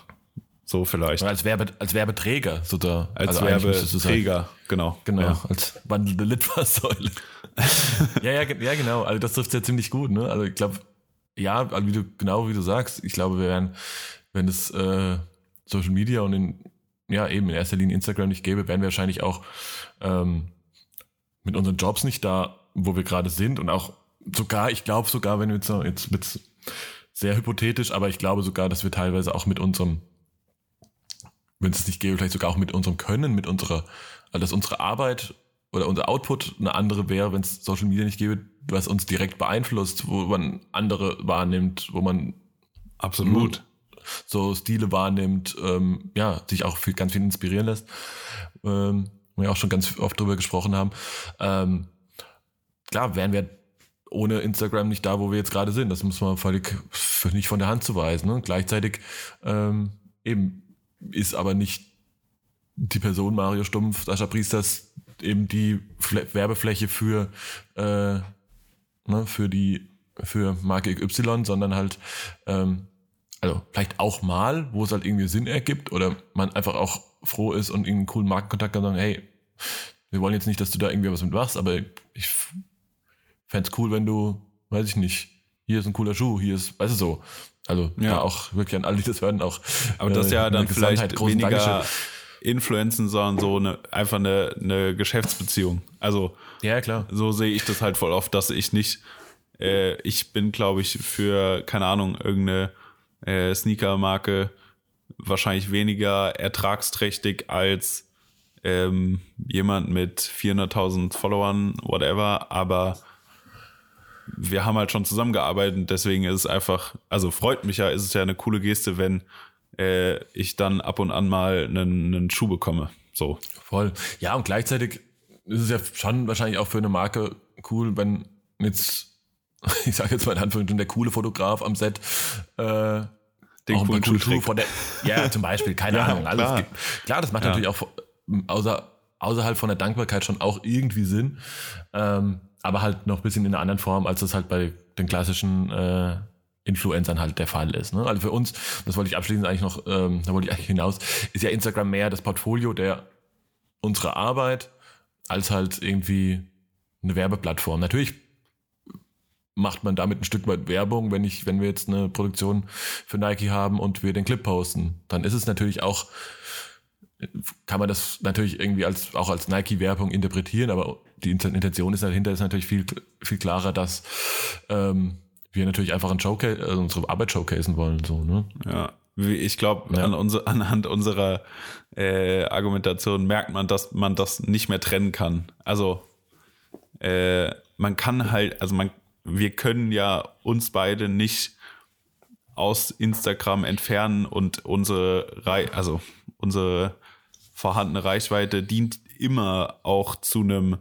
So vielleicht. Als, Werbe, als Werbeträger, so da. Als also Werbeträger, genau. Genau, ja. als wandelnde Litfaßsäule. ja, ja, ja, genau. Also das trifft ja ziemlich gut, ne? Also ich glaube, ja, also wie du, genau wie du sagst, ich glaube, wir wären, wenn es äh, Social Media und in, ja, eben in erster Linie Instagram nicht gäbe, wären wir wahrscheinlich auch ähm, mit unseren Jobs nicht da, wo wir gerade sind. Und auch sogar, ich glaube sogar, wenn wir jetzt, jetzt mit sehr hypothetisch, aber ich glaube sogar, dass wir teilweise auch mit unserem, wenn es nicht gäbe, vielleicht sogar auch mit unserem Können, mit unserer, also dass unsere Arbeit oder unser Output eine andere wäre, wenn es Social Media nicht gäbe, was uns direkt beeinflusst, wo man andere wahrnimmt, wo man absolut so Stile wahrnimmt, ähm, ja, sich auch viel, ganz viel inspirieren lässt. Ähm, wir ja auch schon ganz oft drüber gesprochen haben. Ähm, klar, wären wir ohne Instagram nicht da, wo wir jetzt gerade sind. Das muss man völlig nicht von der Hand zu weisen. Ne? Gleichzeitig ähm, eben ist aber nicht die Person Mario Stumpf, Sascha Priesters eben die Fl Werbefläche für äh, ne, für die für Marke XY, sondern halt ähm, also vielleicht auch mal, wo es halt irgendwie Sinn ergibt oder man einfach auch froh ist und einen coolen Markenkontakt kann sagen, hey, wir wollen jetzt nicht, dass du da irgendwie was mit machst, aber ich fände es cool, wenn du, weiß ich nicht, hier ist ein cooler Schuh, hier ist, weißt du so. Also ja, ja auch wirklich an alle, die das hören, auch. Aber das äh, ja dann vielleicht weniger Dankeschön. Influenzen, sondern so eine, einfach eine, eine Geschäftsbeziehung. Also ja, klar. So sehe ich das halt voll oft, dass ich nicht, äh, ich bin, glaube ich, für, keine Ahnung, irgendeine äh, Sneaker-Marke wahrscheinlich weniger ertragsträchtig als ähm, jemand mit 400.000 Followern, whatever, aber wir haben halt schon zusammengearbeitet, deswegen ist es einfach, also freut mich ja, ist es ja eine coole Geste, wenn äh, ich dann ab und an mal einen, einen Schuh bekomme. So. Voll. Ja, und gleichzeitig ist es ja schon wahrscheinlich auch für eine Marke cool, wenn jetzt, ich sage jetzt mal in Anführungszeichen, der coole Fotograf am Set äh, den auch coolen Schuh Schuh von der, ja, zum Beispiel, keine ja, Ahnung. Alles klar. Gibt, klar, das macht ja. natürlich auch außer, außerhalb von der Dankbarkeit schon auch irgendwie Sinn. Ähm, aber halt noch ein bisschen in einer anderen Form, als das halt bei den klassischen äh, Influencern halt der Fall ist. Ne? Also für uns, das wollte ich abschließend eigentlich noch, ähm, da wollte ich eigentlich hinaus, ist ja Instagram mehr das Portfolio der unserer Arbeit als halt irgendwie eine Werbeplattform. Natürlich macht man damit ein Stück weit Werbung, wenn ich, wenn wir jetzt eine Produktion für Nike haben und wir den Clip posten, dann ist es natürlich auch, kann man das natürlich irgendwie als, auch als Nike-Werbung interpretieren, aber die Intention ist dahinter ist natürlich viel, viel klarer, dass ähm, wir natürlich einfach ein Showcase, also unsere Arbeit showcasen wollen, so, ne? Ja. Ich glaube, ja. an unser, anhand unserer äh, Argumentation merkt man, dass man das nicht mehr trennen kann. Also äh, man kann halt, also man, wir können ja uns beide nicht aus Instagram entfernen und unsere, Re also unsere vorhandene Reichweite dient immer auch zu einem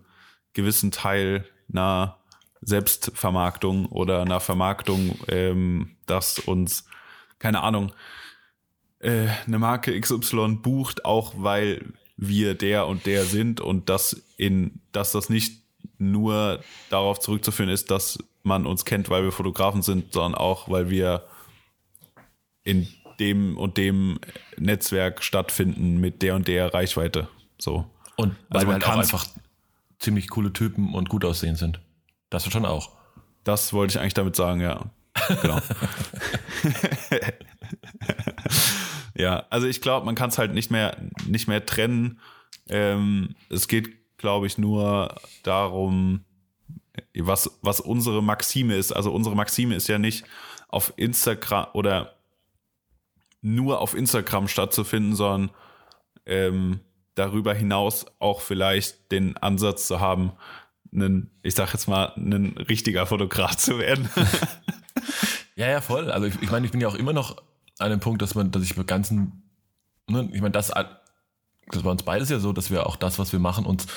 gewissen Teil einer Selbstvermarktung oder einer Vermarktung, ähm, dass uns, keine Ahnung, äh, eine Marke XY bucht, auch weil wir der und der sind und dass in, dass das nicht nur darauf zurückzuführen ist, dass man uns kennt, weil wir Fotografen sind, sondern auch, weil wir in dem und dem Netzwerk stattfinden mit der und der Reichweite. So. Und weil also man halt auch einfach ziemlich coole Typen und gut aussehen sind. Das schon auch. Das wollte ich eigentlich damit sagen, ja. Genau. ja, also ich glaube, man kann es halt nicht mehr, nicht mehr trennen. Ähm, es geht, glaube ich, nur darum, was, was unsere Maxime ist. Also unsere Maxime ist ja nicht auf Instagram oder nur auf Instagram stattzufinden, sondern ähm, darüber hinaus auch vielleicht den Ansatz zu haben, ein, ich sag jetzt mal, ein richtiger Fotograf zu werden. ja, ja, voll. Also ich, ich meine, ich bin ja auch immer noch an dem Punkt, dass man, dass ich mit ganzen, ne, ich meine, das, das bei uns beides ja so, dass wir auch das, was wir machen, uns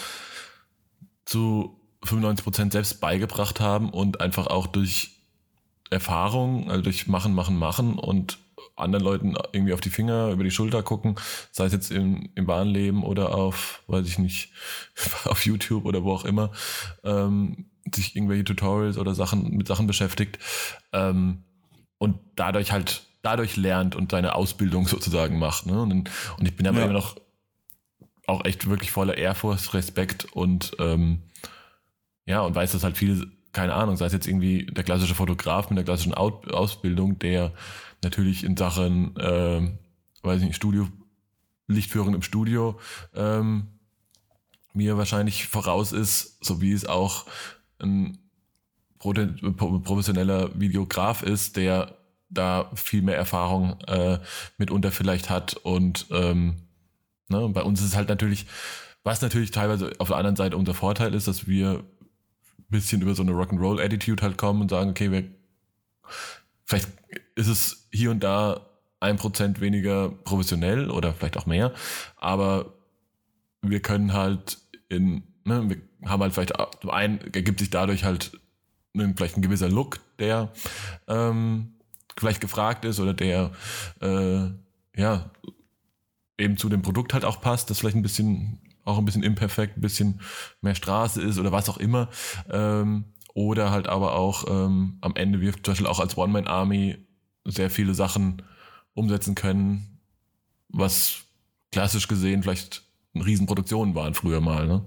zu 95 Prozent selbst beigebracht haben und einfach auch durch Erfahrung, also durch Machen, Machen, Machen und anderen Leuten irgendwie auf die Finger, über die Schulter gucken, sei es jetzt im, im Bahnleben oder auf, weiß ich nicht, auf YouTube oder wo auch immer, ähm, sich irgendwelche Tutorials oder Sachen mit Sachen beschäftigt ähm, und dadurch halt dadurch lernt und seine Ausbildung sozusagen macht. Ne? Und, und ich bin aber ja. immer noch auch echt wirklich voller Ehrfurcht, Respekt und ähm, ja, und weiß, dass halt viele, keine Ahnung, sei es jetzt irgendwie der klassische Fotograf mit der klassischen Ausbildung, der natürlich in Sachen, äh, weiß ich nicht, Studio, Lichtführung im Studio ähm, mir wahrscheinlich voraus ist, so wie es auch ein professioneller Videograf ist, der da viel mehr Erfahrung äh, mitunter vielleicht hat und ähm, ne, bei uns ist es halt natürlich, was natürlich teilweise auf der anderen Seite unser Vorteil ist, dass wir ein bisschen über so eine Rock'n'Roll-Attitude halt kommen und sagen, okay, wir vielleicht ist es hier und da ein Prozent weniger professionell oder vielleicht auch mehr, aber wir können halt in, ne, wir haben halt vielleicht, einen ergibt sich dadurch halt ein, vielleicht ein gewisser Look, der ähm, vielleicht gefragt ist oder der äh, ja eben zu dem Produkt halt auch passt, das vielleicht ein bisschen auch ein bisschen imperfekt, ein bisschen mehr Straße ist oder was auch immer. Ähm, oder halt aber auch ähm, am Ende wir zum Beispiel auch als One-Man-Army sehr viele Sachen umsetzen können, was klassisch gesehen vielleicht Riesenproduktionen waren früher mal. Ne?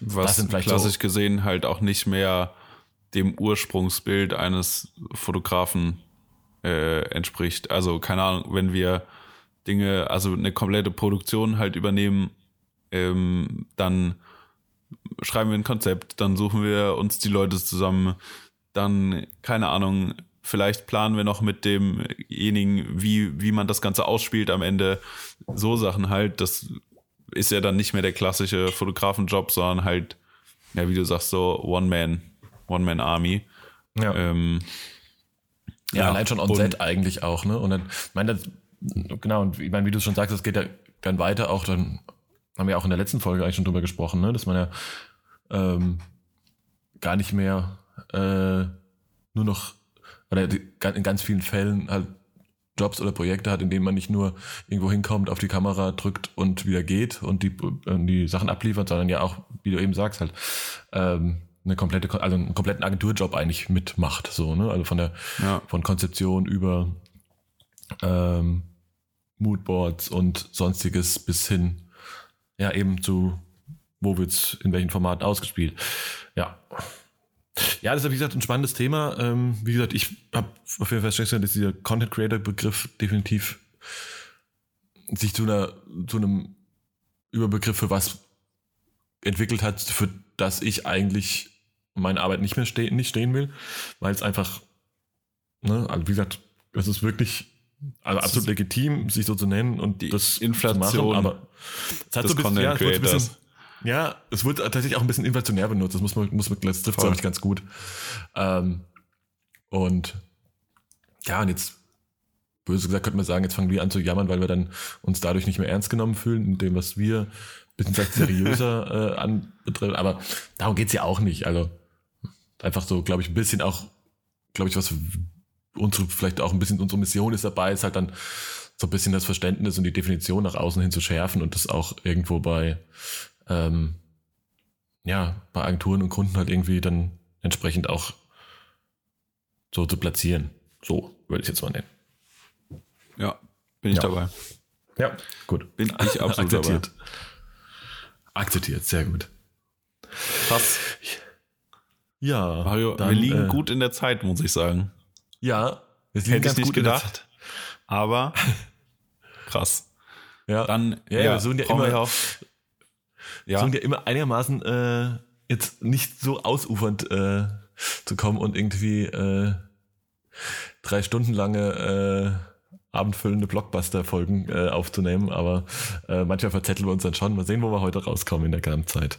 Was klassisch so gesehen halt auch nicht mehr dem Ursprungsbild eines Fotografen äh, entspricht. Also keine Ahnung, wenn wir Dinge, also eine komplette Produktion halt übernehmen, ähm, dann schreiben wir ein Konzept, dann suchen wir uns die Leute zusammen, dann, keine Ahnung, vielleicht planen wir noch mit demjenigen, wie, wie man das Ganze ausspielt am Ende. So Sachen halt, das ist ja dann nicht mehr der klassische Fotografenjob, sondern halt, ja, wie du sagst, so One-Man, One-Man-Army. Ja. Ähm, ja, ja, allein schon on set eigentlich auch, ne? Und dann, ich meine, das, genau, und ich meine, wie du schon sagst, es geht ja dann weiter auch, dann haben wir auch in der letzten Folge eigentlich schon drüber gesprochen, ne? dass man ja ähm, gar nicht mehr äh, nur noch oder in ganz vielen Fällen halt Jobs oder Projekte hat, in denen man nicht nur irgendwo hinkommt, auf die Kamera drückt und wieder geht und die, und die Sachen abliefert, sondern ja auch, wie du eben sagst, halt ähm, eine komplette, also einen kompletten Agenturjob eigentlich mitmacht, so, ne? Also von der ja. von Konzeption über ähm, Moodboards und sonstiges bis hin ja eben zu wo wird's in welchen Formaten ausgespielt. Ja. Ja, das ist wie gesagt ein spannendes Thema. Ähm, wie gesagt, ich habe auf jeden Fall festgestellt, dass dieser Content Creator Begriff definitiv sich zu einer zu einem Überbegriff für was entwickelt hat, für das ich eigentlich meine Arbeit nicht mehr stehen, nicht stehen will, weil es einfach, ne, also wie gesagt, es ist wirklich also absolut legitim, sich so zu nennen und Die das Inflation zu machen, aber es hat so ein bisschen, Content ja, es wurde ein bisschen, ja, es wird tatsächlich auch ein bisschen inflationär benutzt. Das muss man, muss man, das trifft glaube ich ganz gut. Ähm, und ja, und jetzt böse gesagt könnte man sagen, jetzt fangen wir an zu jammern, weil wir dann uns dadurch nicht mehr ernst genommen fühlen, in dem, was wir ein bisschen vielleicht seriöser äh, anbetreffen. Aber darum geht's ja auch nicht. Also einfach so, glaube ich, ein bisschen auch, glaube ich, was unsere, vielleicht auch ein bisschen unsere Mission ist dabei, ist halt dann so ein bisschen das Verständnis und die Definition nach außen hin zu schärfen und das auch irgendwo bei, ähm, ja, bei Agenturen und Kunden halt irgendwie dann entsprechend auch so zu platzieren. So würde ich jetzt mal nennen. Ja, bin ich Ja. dabei. Ja, gut. Bin ich absolut Akzeptiert. Akzeptiert, sehr gut. Krass. Ja, Mario, dann, wir liegen äh, gut in der Zeit, muss ich sagen. Ja, wir liegen Hätte ich ganz nicht gedacht. Aber krass. Ja, Dann Ja, ja, wir suchen ja immer- auch. Ja, versuchen ja immer einigermaßen äh, jetzt nicht so ausufernd äh, zu kommen und irgendwie äh, drei Stunden lange äh, abendfüllende Blockbuster-Folgen äh, aufzunehmen, aber äh, manchmal verzetteln wir uns dann schon. Mal sehen, wo wir heute rauskommen in der Gesamtzeit.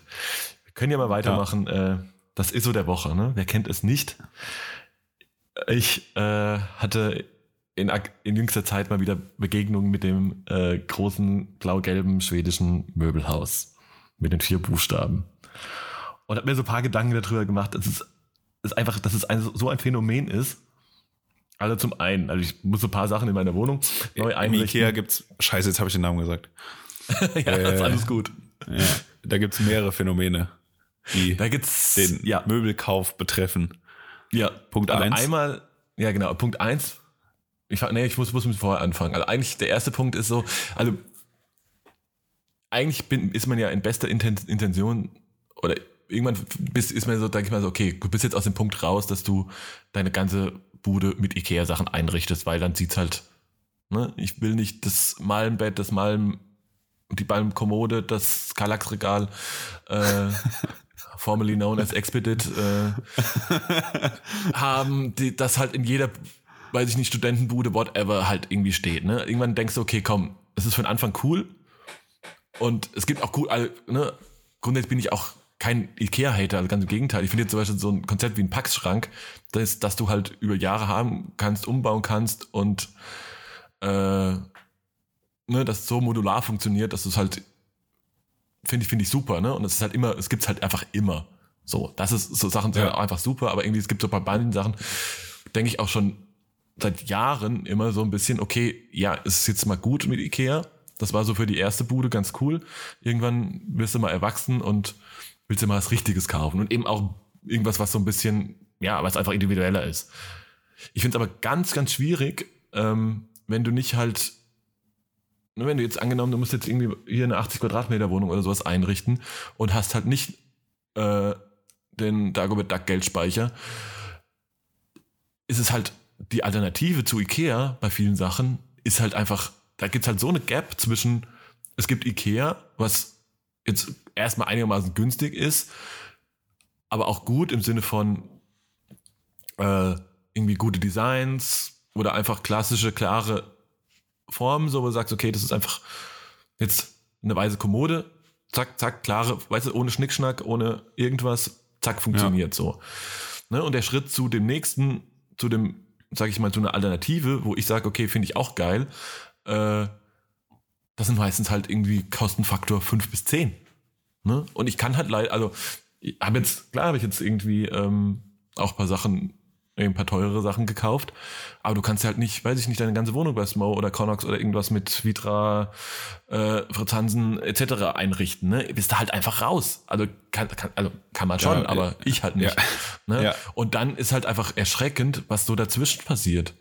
Wir können ja mal weitermachen. Äh, das ist so der Woche, ne? Wer kennt es nicht? Ich äh, hatte in, in jüngster Zeit mal wieder Begegnungen mit dem äh, großen blau-gelben schwedischen Möbelhaus mit den vier Buchstaben. Und habe mir so ein paar Gedanken darüber gemacht, dass es ist einfach, dass es ein, so ein Phänomen ist. Also zum einen, also ich muss so ein paar Sachen in meiner Wohnung neu einrichten. Ikea gibt's. Scheiße, jetzt habe ich den Namen gesagt. ja, das ist äh, alles gut. Ja, da gibt's mehrere Phänomene, die Da gibt's den ja, Möbelkauf betreffen. ja. Punkt Also eins. Einmal, ja genau, Punkt eins. Ich, nee, ich muss, muss mit vorher anfangen. Also eigentlich der erste Punkt ist so, also eigentlich bin, ist man ja in bester Inten- Intention oder irgendwann bist, ist man so, denke ich mal so, okay, du bist jetzt aus dem Punkt raus, dass du deine ganze Bude mit Ikea-Sachen einrichtest, weil dann sieht's halt, ne, ich will nicht das Malenbett, das Malen, die Balmkommode, das Kallax-Regal, äh, formerly known as Expedit, äh, haben, die, das halt in jeder, weiß ich nicht, Studentenbude, whatever, halt irgendwie steht. Ne? Irgendwann denkst du, okay, komm, es ist für den Anfang cool. Und es gibt auch cool, also, ne, grundsätzlich bin ich auch kein Ikea-Hater, also ganz im Gegenteil. Ich finde jetzt zum Beispiel so ein Konzept wie ein Packschrank, das, dass du halt über Jahre haben kannst, umbauen kannst und äh, ne, das so modular funktioniert, dass du es halt finde ich, finde ich super, ne? Und es ist halt immer, es gibt's halt einfach immer. So, das ist so Sachen sind Ja. halt einfach super, aber irgendwie es gibt so bei manchen Sachen, denke ich auch schon seit Jahren immer so ein bisschen, okay, ja, es ist jetzt mal gut mit Ikea. Das war so für die erste Bude ganz cool. Irgendwann wirst du mal erwachsen und willst dir mal was Richtiges kaufen und eben auch irgendwas, was so ein bisschen, ja, was einfach individueller ist. Ich finde es aber ganz, ganz schwierig, ähm, wenn du nicht halt Ne, wenn du jetzt angenommen, du musst jetzt irgendwie hier eine 80 Quadratmeter Wohnung oder sowas einrichten und hast halt nicht äh, den Dagobert Duck Geldspeicher, ist es halt die Alternative zu Ikea bei vielen Sachen ist halt einfach, da gibt es halt so eine Gap zwischen, es gibt Ikea, was jetzt erstmal einigermaßen günstig ist, aber auch gut im Sinne von äh, irgendwie gute Designs oder einfach klassische, klare Formen, so wo du sagst, okay, das ist einfach jetzt eine weiße Kommode, zack, zack, klare, weißt du, ohne Schnickschnack, ohne irgendwas, zack, funktioniert so. Ne? Und der Schritt zu dem nächsten, zu dem, sag ich mal, zu einer Alternative, wo ich sage, okay, finde ich auch geil, äh, das sind meistens halt irgendwie Kostenfaktor 5 bis 10. Ne? Und ich kann halt leider, also, ich habe jetzt, klar habe ich jetzt irgendwie ähm, auch ein paar Sachen, ein paar teurere Sachen gekauft, aber du kannst ja halt nicht, weiß ich nicht, deine ganze Wohnung bei Smo oder Connox oder irgendwas mit Vitra, äh, Fritz Hansen etc. einrichten, ne? Bist du halt einfach raus. Also kann, kann, also kann man schon, Ja, aber ja. ich halt nicht. Ja. Ne? Und dann ist halt einfach erschreckend, was so dazwischen passiert.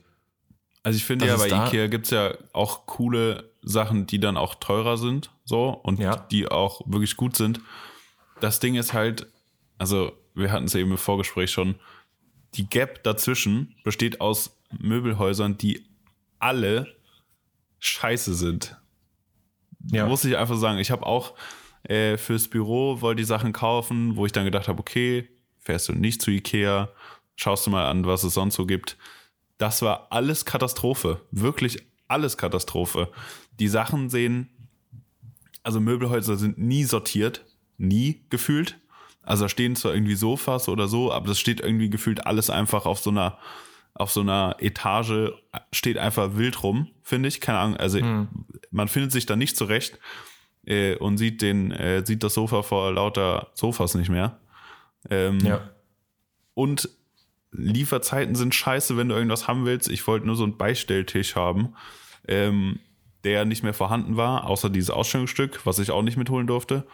Also ich finde ja, bei Ikea gibt's ja auch coole Sachen, die dann auch teurer sind, so, und Ja. die auch wirklich gut sind. das Ding ist halt, also wir hatten es eben im Vorgespräch schon, die Gap dazwischen besteht aus Möbelhäusern, die alle scheiße sind. Ja. Muss ich einfach sagen. Ich habe auch äh, fürs Büro wollte die Sachen kaufen, wo ich dann gedacht habe, okay, fährst du nicht zu Ikea, schaust du mal an, was es sonst so gibt. Das war alles Katastrophe. Wirklich alles Katastrophe. Die Sachen sehen, also Möbelhäuser sind nie sortiert, nie gefühlt. Also da stehen zwar irgendwie Sofas oder so, aber das steht irgendwie gefühlt alles einfach auf so einer auf so einer Etage steht einfach wild rum, finde ich. Keine Ahnung. Also hm. man findet sich da nicht zurecht äh, und sieht den, äh, sieht das Sofa vor lauter Sofas nicht mehr. Ähm, ja. Und Lieferzeiten sind scheiße, wenn du irgendwas haben willst. Ich wollte nur so einen Beistelltisch haben, ähm, der nicht mehr vorhanden war, außer dieses Ausstellungsstück, was ich auch nicht mitholen durfte.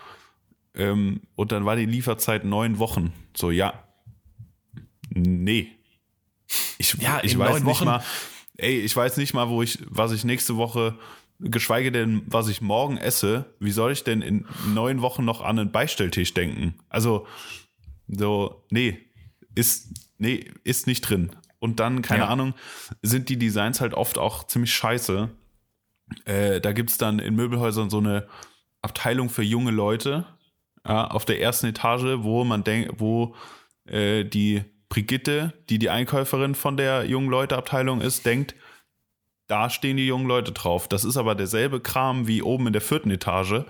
Ähm, und dann war die Lieferzeit neun Wochen. So, ja. Nee. Ich, ja, ich weiß nicht mal, ey, ich weiß nicht mal, wo ich, was ich nächste Woche, geschweige denn, was ich morgen esse. Wie soll ich denn in neun Wochen noch an einen Beistelltisch denken? Also, so, nee, ist, nee, ist nicht drin. Und dann, keine ja. Ahnung, sind die Designs halt oft auch ziemlich scheiße. Äh, da gibt es dann in Möbelhäusern so eine Abteilung für junge Leute ja, auf der ersten Etage, wo man denkt, wo äh, die Brigitte, die die Einkäuferin von der jungen Leute-Abteilung ist, denkt, da stehen die jungen Leute drauf. Das ist aber derselbe Kram wie oben in der vierten Etage,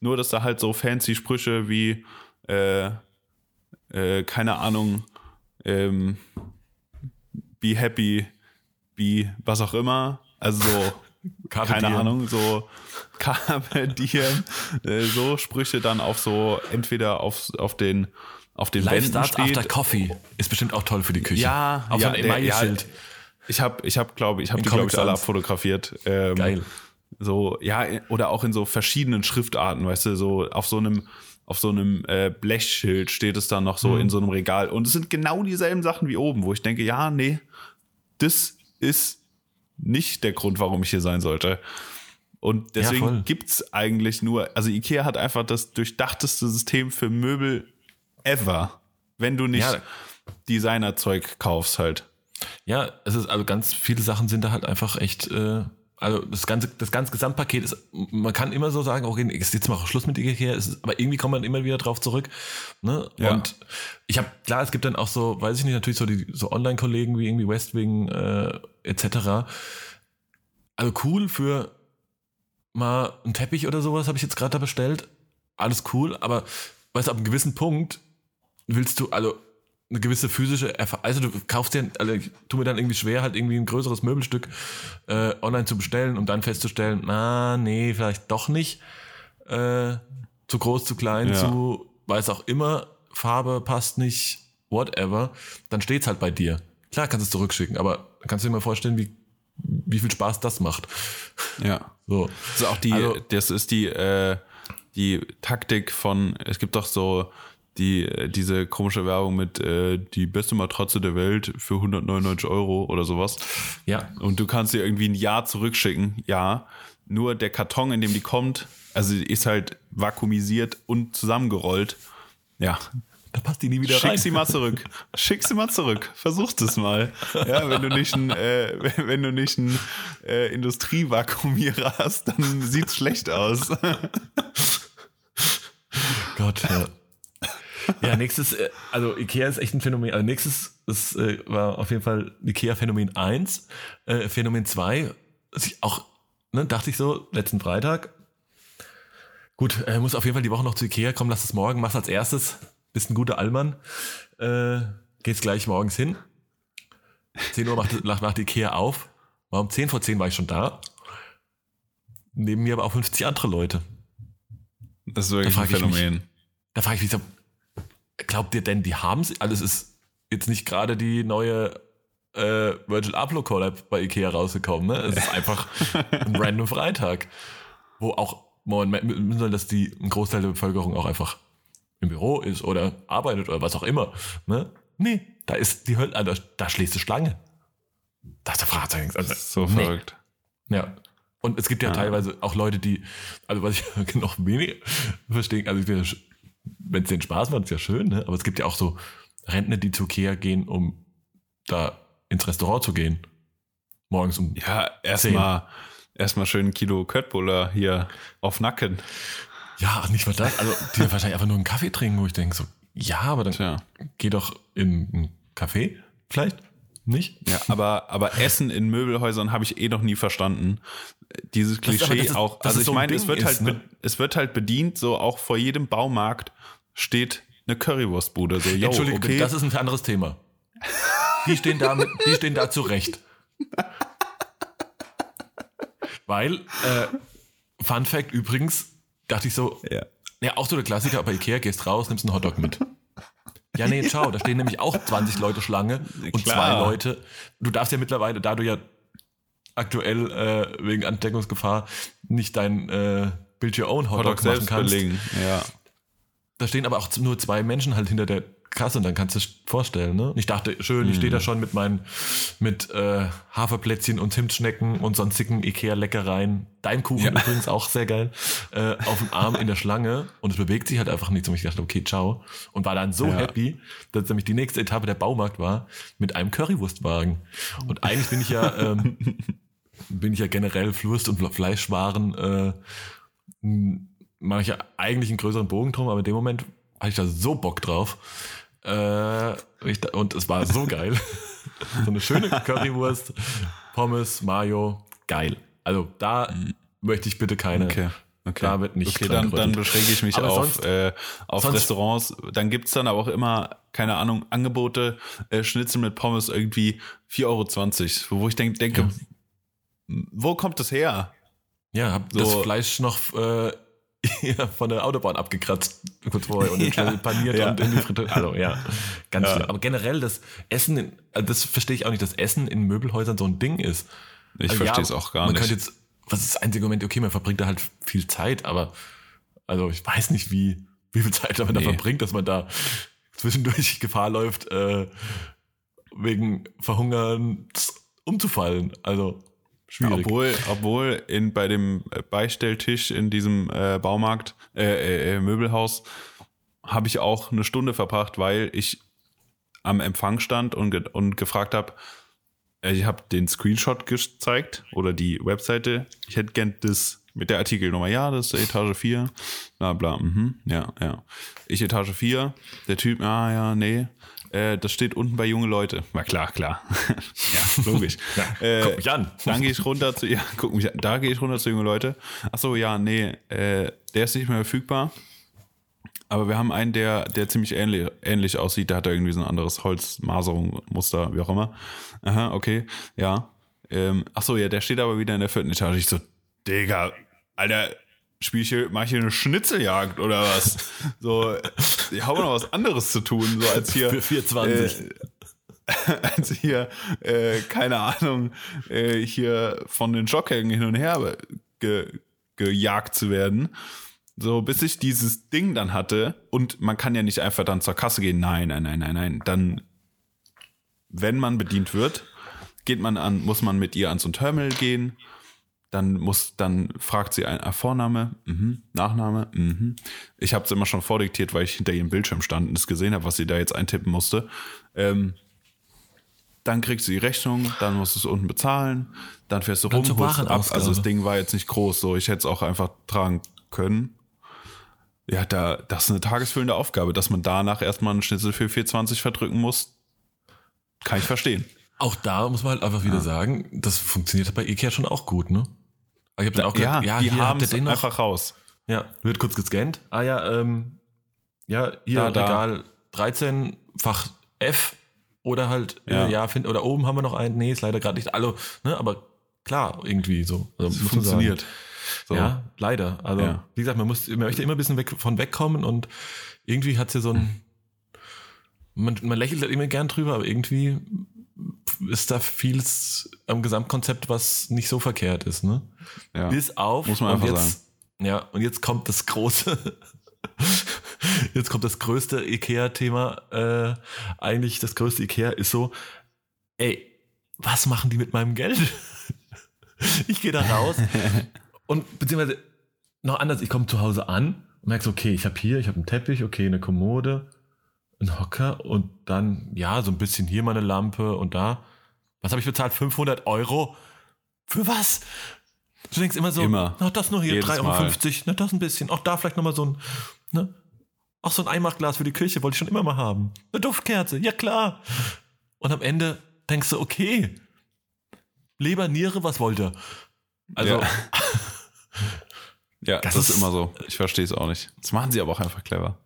nur dass da halt so fancy Sprüche wie, äh, äh, keine Ahnung, ähm, be happy, be was auch immer, also so keine diem. Ahnung, so Carpe diem, äh, so Sprüche dann auf so, entweder auf, auf den, auf den Life Wänden starts steht. after coffee ist bestimmt auch toll für die Küche. Ja, auf ja, so ein ja, ich habe, ich habe, glaube ich, habe die glaube ich alle abfotografiert. Ähm, Geil. So ja, oder auch in so verschiedenen Schriftarten, weißt du, so auf so einem auf so einem äh, Blechschild steht es dann noch so mhm. in so einem Regal und es sind genau dieselben Sachen wie oben, wo ich denke, ja, nee, das ist nicht der Grund, warum ich hier sein sollte. Und deswegen ja, gibt's eigentlich nur, also Ikea hat einfach das durchdachteste System für Möbel ever, wenn du nicht ja. Designerzeug kaufst halt. Ja, es ist also ganz viele Sachen sind da halt einfach echt äh, also das ganze, das ganze Gesamtpaket ist, man kann immer so sagen, okay, jetzt machen wir Schluss mit Ikea, ist, aber irgendwie kommt man immer wieder drauf zurück. Ne? Ja. Und ich habe, klar, es gibt dann auch so, weiß ich nicht, natürlich so die so Online-Kollegen wie irgendwie Westwing äh, etc. Also cool für mal einen Teppich oder sowas habe ich jetzt gerade da bestellt. Alles cool, aber weißt du, ab einem gewissen Punkt willst du, also eine gewisse physische Erfahrung. Also du kaufst dir, also tu mir dann irgendwie schwer, halt irgendwie ein größeres Möbelstück äh, online zu bestellen, um dann festzustellen, na, nee, vielleicht doch nicht. Äh, zu groß, zu klein, ja. zu weiß auch immer, Farbe passt nicht, whatever. Dann steht's halt bei dir. Klar kannst du es zurückschicken, aber kannst du dir mal vorstellen, wie, wie viel Spaß das macht. Ja. So. Das ist auch die, also, das ist die, äh, die Taktik von, es gibt doch so die, äh, diese komische Werbung mit äh, die beste Matratze der Welt für 199 Euro oder sowas. Ja. Und du kannst dir irgendwie ein Jahr zurückschicken, ja. Nur der Karton, in dem die kommt, also ist halt vakuumisiert und zusammengerollt. Ja. Da passt die nie wieder Schick rein. sie mal zurück. Schick sie mal zurück. Versuch es mal. Ja, wenn du nicht ein, äh, wenn du nicht ein äh, Industrievakuumierer hast, dann sieht's schlecht aus. Gott, ja. Ja, nächstes, äh, also Ikea ist echt ein Phänomen. Also nächstes ist, äh, war auf jeden Fall Ikea Phänomen 1. Äh, Phänomen 2, auch, ne, dachte ich so, letzten Freitag. Gut, äh, muss auf jeden Fall die Woche noch zu Ikea kommen, lass es morgen, mach's als erstes. Bist ein guter Allmann. Äh, geht's gleich morgens hin. 10 Uhr macht, macht Ikea auf. War um 10 vor 10 war ich schon da. Neben mir aber auch 50 andere Leute. Das ist wirklich ein Phänomen. Mich, da frage ich mich so, glaubt ihr denn, die haben sie? Also es ist jetzt nicht gerade die neue äh, Virgil Abloh Collab bei Ikea rausgekommen, ne? Es ist einfach ein random Freitag, wo auch müssen soll, dass die ein Großteil der Bevölkerung auch einfach im Büro ist oder arbeitet oder was auch immer, ne? Nee, da ist die Hölle, also da schließt die Schlange. Da ist der Fragezeichen. Also, so nee. verrückt. Ja. Und es gibt ja, ja, teilweise auch Leute, die, also was ich noch weniger verstehe, also ich bin wenn es denen Spaß macht, ist ja schön, ne? aber es gibt ja auch so Rentner, die zu Ikea gehen, um da ins Restaurant zu gehen. Morgens um. Ja, erstmal erstmal schön ein Kilo Köttbullar hier auf Nacken. Ja, nicht mal das. Also, die wahrscheinlich einfach nur einen Kaffee trinken, wo ich denke, so, ja, aber dann Tja. geh doch in einen Café, vielleicht. Nicht? Ja, aber, aber Essen in Möbelhäusern habe ich eh noch nie verstanden. Dieses Klischee ist, auch. Also ich so meine, es wird halt, ne? es wird halt bedient, so auch vor jedem Baumarkt steht eine Currywurstbude. So, yo, Entschuldigung, okay. das ist ein anderes Thema. Die stehen da, mit, die stehen da zurecht. Weil, äh, Fun Fact übrigens, dachte ich so, ja. ja, auch so der Klassiker, bei Ikea gehst raus, nimmst einen Hotdog mit. Ja, nee, ciao, da stehen nämlich auch 20 Leute Schlange und Klar. zwei Leute. Du darfst ja mittlerweile, da du ja aktuell äh, wegen Ansteckungsgefahr nicht dein äh, Build Your Own Hotdog, Hotdog machen kannst. Belegen. Ja. Da stehen aber auch nur zwei Menschen halt hinter der Kasse und dann kannst du es vorstellen, ne? Ich dachte, schön, ich stehe da mhm. schon mit meinen, mit äh, Haferplätzchen und Zimtschnecken und sonstigen Ikea-Leckereien. Dein Kuchen ja. übrigens auch sehr geil, äh, auf dem Arm in der Schlange und es bewegt sich halt einfach nichts und ich dachte, okay, ciao. Und war dann so ja. happy, dass nämlich die nächste Etappe der Baumarkt war mit einem Currywurstwagen. Und eigentlich bin ich ja, ähm, bin ich ja generell Flurst- und Fleischwaren, äh, mache ich ja eigentlich einen größeren Bogen drum, aber in dem Moment hatte ich da so Bock drauf. Äh, und es war so geil. so eine schöne Currywurst, Pommes, Mayo, geil. Also da mhm. möchte ich bitte keine. Okay. Okay. Da wird nicht okay, dann, dann beschränke ich mich auf, sonst, äh, auf Restaurants. Dann gibt's dann aber auch immer, keine Ahnung, Angebote, äh, Schnitzel mit Pommes irgendwie 4,20 Euro, wo ich denk, denke, ja. Wo kommt das her? Ja, hab so. das Fleisch noch äh, von der Autobahn abgekratzt, kurz vorher und ja, paniert ja. und in die Fritteuse. Also ja, ganz ja. schlimm. Aber generell das Essen, in, also das verstehe ich auch nicht, dass Essen in Möbelhäusern so ein Ding ist. Ich also, verstehe es ja, auch gar man nicht. Könnte jetzt, was ist das einzige Moment, okay, man verbringt da halt viel Zeit, aber also ich weiß nicht, wie, wie viel Zeit man nee. da verbringt, dass man da zwischendurch Gefahr läuft, äh, wegen Verhungern umzufallen. Also Schwierig. Obwohl, obwohl in, bei dem Beistelltisch in diesem äh, Baumarkt, äh, äh, äh, Möbelhaus, habe ich auch eine Stunde verbracht, weil ich am Empfang stand und, ge und gefragt habe, äh, ich habe den Screenshot gezeigt oder die Webseite. Ich hätte gern das mit der Artikelnummer. Ja, das ist Etage 4. Bla bla. Mhm, ja, ja. Ich Etage 4. Der Typ, ah ja, nee. Äh, das steht unten bei junge Leute. Na klar, klar. ja, logisch. ja, äh, guck mich an. Dann gehe ich runter zu, ja, guck mich an. Da gehe ich runter zu junge Leute. Ach so, ja, nee, äh, der ist nicht mehr verfügbar. Aber wir haben einen, der, der ziemlich ähnlich, ähnlich aussieht. Der hat da irgendwie so ein anderes Holzmaserung, Muster, wie auch immer. Aha, okay, ja. Ähm, ach so, ja, der steht aber wieder in der vierten Etage. Ich so, Digga, Alter, spiel ich hier, mach ich hier eine Schnitzeljagd oder was? so, ich habe noch was anderes zu tun, so als hier. Für 420. Äh, als hier, äh, keine Ahnung, äh, hier von den Schockhängen hin und her ge, gejagt zu werden. So, bis ich dieses Ding dann hatte und man kann ja nicht einfach dann zur Kasse gehen. Nein, nein, nein, nein, nein. Dann, wenn man bedient wird, geht man an, muss man mit ihr an so ein Terminal gehen dann muss, dann fragt sie ein ah, Vorname, mhm, Nachname, mhm. Ich habe es immer schon vordiktiert, weil ich hinter ihrem Bildschirm stand und es gesehen habe, was sie da jetzt eintippen musste. Ähm, dann kriegst du die Rechnung, dann musst du es unten bezahlen, dann fährst du rum, holst ab. Also das Ding war jetzt nicht groß, so ich hätte es auch einfach tragen können. Ja, da, das ist eine tagesfüllende Aufgabe, dass man danach erstmal einen Schnitzel für 420 verdrücken muss. Kann ich verstehen. Auch da muss man halt einfach wieder ja. sagen, das funktioniert bei Ikea schon auch gut, ne? Ich habe dann auch ja, ja die haben den einfach raus. Ja, wird kurz gescannt. Ah ja, ähm, ja, hier da, Regal da. 13, Fach F oder halt, ja, äh, ja find, oder oben haben wir noch einen, nee, ist leider gerade nicht, also, ne, aber klar, irgendwie so. Also, funktioniert. So. Ja, leider. Also, ja. wie gesagt, man muss, man möchte immer ein bisschen weg, von wegkommen und irgendwie hat sie ja so ein, man, man lächelt halt immer gern drüber, aber irgendwie ist da vieles am Gesamtkonzept, was nicht so verkehrt ist, ne? Ja. Bis auf. Muss man einfach jetzt, sagen. Ja, und jetzt kommt das große, jetzt kommt das größte IKEA-Thema. Äh, eigentlich das größte IKEA ist so, ey, was machen die mit meinem Geld? ich gehe da raus und beziehungsweise noch anders, ich komme zu Hause an merkst, okay, ich habe hier, ich habe einen Teppich, okay, eine Kommode, einen Hocker und dann, ja, so ein bisschen hier mal eine Lampe und da. Was habe ich bezahlt? 500 Euro? Für was? Du denkst immer so, Immer. ach, das nur hier, Jedes 3,50 Euro, na, das ein bisschen, auch da vielleicht nochmal so ein, ne? Auch so ein Einmachglas für die Küche wollte ich schon immer mal haben. Eine Duftkerze, ja klar. Und am Ende denkst du, okay, Leber, Niere, was wollt ihr? Also, Ja. Ja, das, Das ist ist- immer so. Ich verstehe es auch nicht. Das machen sie aber auch einfach clever.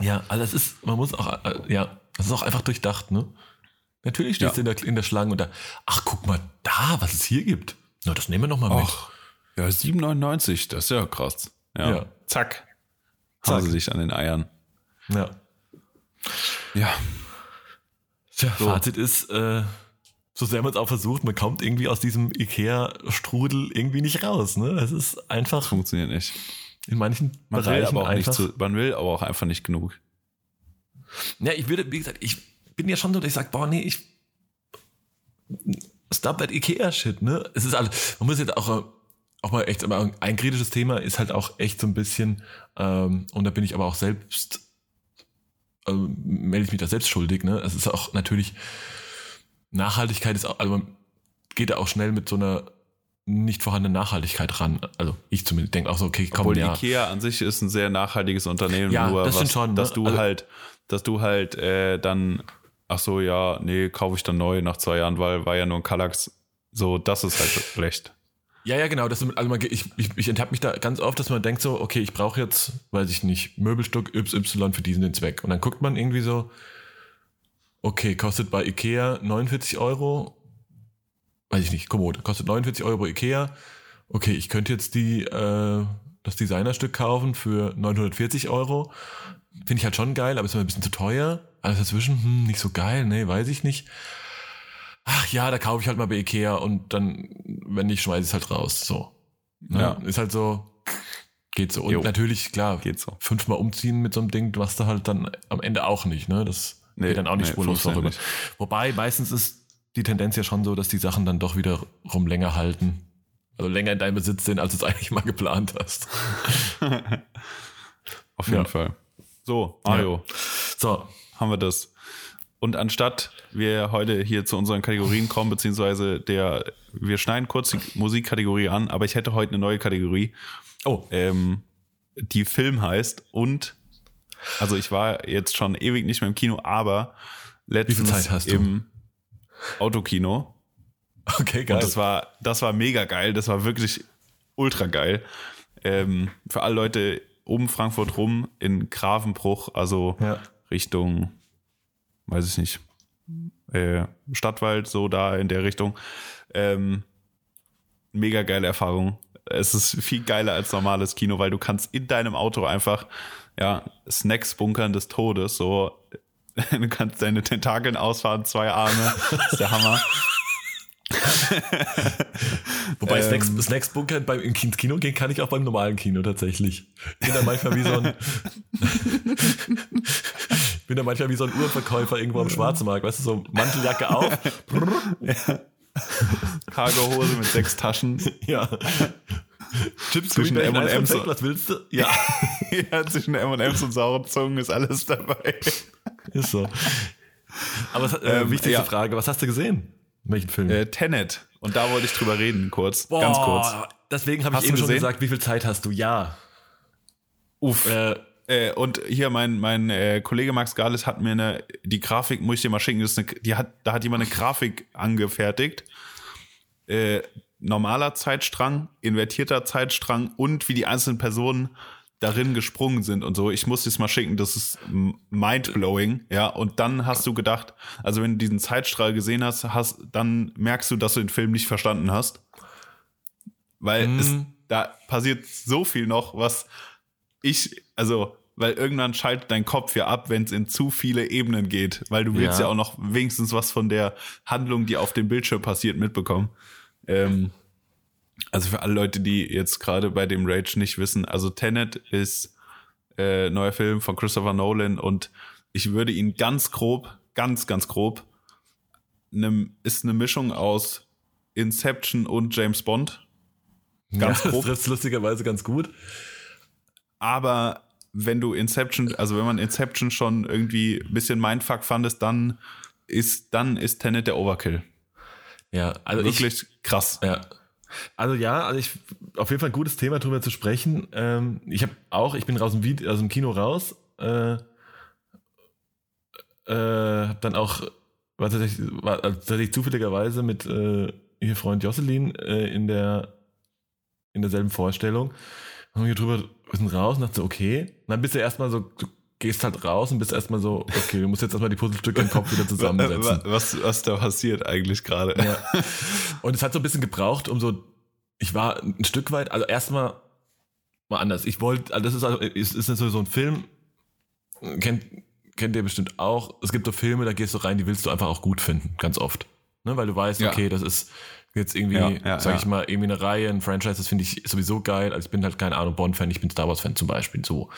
Ja, also es ist, man muss auch, äh, ja, das ist auch einfach durchdacht, ne? Natürlich stehst Ja. du in der, in der Schlange und da, ach, guck mal da, was es hier gibt. Na, das nehmen wir noch mal mit. Ach, ja, 7,99, das ist ja krass. Ja. Ja. Zack. Zack. Haben sie sich an den Eiern. Ja. Ja. Tja, Fazit ist, äh, so sehr man es auch versucht, man kommt irgendwie aus diesem Ikea-Strudel irgendwie nicht raus, ne? Es ist einfach Funktioniert nicht. In manchen Man will, Bereichen aber auch nicht einfach. zu, man will aber auch einfach nicht genug. Ja, ich würde, wie gesagt, ich bin ja schon so, dass ich sage, boah, nee, ich stop that Ikea-Shit, ne? Es ist alles, man muss jetzt auch, auch mal echt, aber ein kritisches Thema ist halt auch echt so ein bisschen, ähm, und da bin ich aber auch selbst, also melde ich mich da selbst schuldig, ne? Es ist auch natürlich, Nachhaltigkeit ist auch, also man geht da auch schnell mit so einer nicht vorhandenen Nachhaltigkeit ran. Also ich zumindest denke auch so, okay, komm, Obwohl ja. Ikea an sich ist ein sehr nachhaltiges Unternehmen, Ja, nur das was, schon, ne? dass du Also- halt, dass du halt äh, dann, ach so, ja, nee, kaufe ich dann neu nach zwei Jahren, weil war ja nur ein Kallax. So, das ist halt schlecht. Ja, ja, genau. Das, also man, ich ich, ich enttappe mich da ganz oft, dass man denkt so, okay, ich brauche jetzt, weiß ich nicht, Möbelstück YY für diesen den Zweck. Und dann guckt man irgendwie so, okay, kostet bei Ikea 49 Euro, weiß ich nicht, Kommode, kostet 49 Euro Ikea. Okay, ich könnte jetzt die, äh, das Designerstück kaufen für 940 Euro. Finde ich halt schon geil, aber ist mir ein bisschen zu teuer. Alles dazwischen, hm, nicht so geil, nee, weiß ich nicht. Ach ja, da kaufe ich halt mal bei Ikea und dann, wenn nicht, schmeiße ich es halt raus. So. Ne? Ja. Ist halt so, geht so. Und Jo. natürlich, klar, Geht so. fünfmal umziehen mit so einem Ding machst du halt dann am Ende auch nicht. Ne? Das Nee, geht dann auch nicht nee, spurlos vorüber. Wobei, meistens ist die Tendenz ja schon so, dass die Sachen dann doch wiederum länger halten. Also länger in deinem Besitz sind, als du es eigentlich mal geplant hast. Auf jeden Ja. Fall. So, Mario, So, haben wir das. Und anstatt wir heute hier zu unseren Kategorien kommen, beziehungsweise der, wir schneiden kurz die Musikkategorie an, aber ich hätte heute eine neue Kategorie, oh, ähm, die Film heißt und, also ich war jetzt schon ewig nicht mehr im Kino, aber letztens Zeit hast du? im Autokino okay, geil. und das war, das war mega geil, das war wirklich ultra geil. Ähm, für alle Leute um Frankfurt rum in Gravenbruch, also Ja. Richtung, weiß ich nicht, äh, Stadtwald, so da in der Richtung. Ähm, mega geile Erfahrung. Es ist viel geiler als normales Kino, weil du kannst in deinem Auto einfach ja Snacks bunkern des Todes. So, du kannst deine Tentakeln ausfahren, zwei Arme. Das ist der Hammer. Wobei Ähm, Snacks, Snacks bunkern beim ins Kino gehen kann ich auch beim normalen Kino tatsächlich. Ich bin da manchmal wie so ein bin da manchmal wie so ein Uhrverkäufer irgendwo am Schwarzmarkt, weißt du, so Manteljacke auf. Cargohose mit sechs Taschen. ja. Chips Zwischen M&Ms. Was willst du? Ja, ja, zwischen M&M's und sauren Zungen ist alles dabei. Ist so. Aber äh, Ähm, wichtigste ja. Frage, was hast du gesehen? Welchen Film? Äh, Tenet. Und da wollte ich drüber reden, kurz. Ganz kurz. Deswegen habe ich eben schon gesehen? gesagt, wie viel Zeit hast du? Ja. Uff. Äh, Äh, und hier mein, mein äh, Kollege Max Gales hat mir eine, die Grafik, muss ich dir mal schicken, das ist eine, die hat, da hat jemand eine Grafik angefertigt. Äh, normaler Zeitstrang, invertierter Zeitstrang und wie die einzelnen Personen darin gesprungen sind und so. Ich muss das mal schicken, das ist mindblowing, ja. Und dann hast du gedacht, also wenn du diesen Zeitstrahl gesehen hast, hast, dann merkst du, dass du den Film nicht verstanden hast. Weil es, Mhm. da passiert so viel noch, was ich, also, weil irgendwann schaltet dein Kopf ja ab, wenn es in zu viele Ebenen geht, weil du willst Ja. ja. auch noch wenigstens was von der Handlung, die auf dem Bildschirm passiert, mitbekommen. Ähm, also für alle Leute, die jetzt gerade bei dem Rage nicht wissen, also Tenet ist äh, neuer Film von Christopher Nolan und ich würde ihn ganz grob, ganz, ganz grob, ne, ist eine Mischung aus Inception und James Bond. Ganz ja, grob. Das trifft lustigerweise ganz gut. aber wenn du Inception, also wenn man Inception schon irgendwie ein bisschen Mindfuck fandest, dann ist, dann ist Tenet der Overkill. Ja, also wirklich ich, krass. Ja. Also ja, also ich auf jeden Fall ein gutes Thema drüber zu sprechen. Ähm, ich habe auch, ich bin raus dem, Video, aus dem Kino raus, äh, äh, dann auch war tatsächlich, war tatsächlich zufälligerweise mit äh, ihr Freund Jocelyn äh, in der in derselben Vorstellung. Haben wir drüber sind raus und dachte so, okay. Und dann bist du erstmal so, gehst halt raus und bist erstmal so, okay, du musst jetzt erstmal die Puzzlestücke im Kopf wieder zusammensetzen. Was, was da passiert eigentlich gerade. Ja. Und es hat so ein bisschen gebraucht, um so, ich war ein Stück weit, also erstmal mal anders. Ich wollte, also das ist also, ist, ist so, ein Film, kennt, kennt ihr bestimmt auch. Es gibt so Filme, da gehst du rein, die willst du einfach auch gut finden, ganz oft. Ne, weil du weißt, ja. okay, das ist jetzt irgendwie, ja, ja, sag ich mal, irgendwie eine Reihe, ein Franchise, das finde ich sowieso geil. Also ich bin halt keine Ahnung, Bond-Fan, ich bin Star Wars-Fan zum Beispiel, so.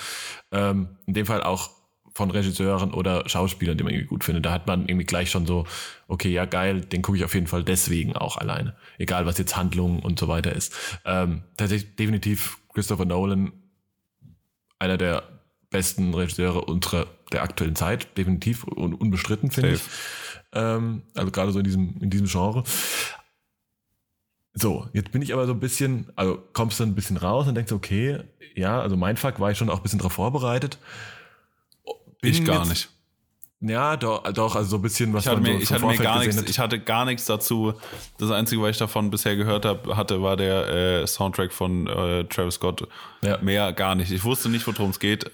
Ähm, in dem Fall auch von Regisseuren oder Schauspielern, die man irgendwie gut findet. Da hat man irgendwie gleich schon so, okay, ja geil, den gucke ich auf jeden Fall deswegen auch alleine. Egal, was jetzt Handlung und so weiter ist. Ähm, tatsächlich definitiv Christopher Nolan, einer der besten Regisseure unserer der aktuellen Zeit, definitiv und unbestritten, finde ich. Ähm, also gerade so in diesem, in diesem Genre. So, jetzt bin ich aber so ein bisschen, also kommst du ein bisschen raus und denkst, okay, ja, also mein Fuck war ich schon auch ein bisschen darauf vorbereitet. Bin ich gar jetzt, nicht. Ja, doch, doch, also so ein bisschen was ich hatte mir, so ich hatte mir gar nichts, ich hatte gar nichts dazu. Das einzige, was ich davon bisher gehört habe, hatte, war der äh, Soundtrack von äh, Travis Scott. Ja. Mehr gar nicht. Ich wusste nicht, worum es geht.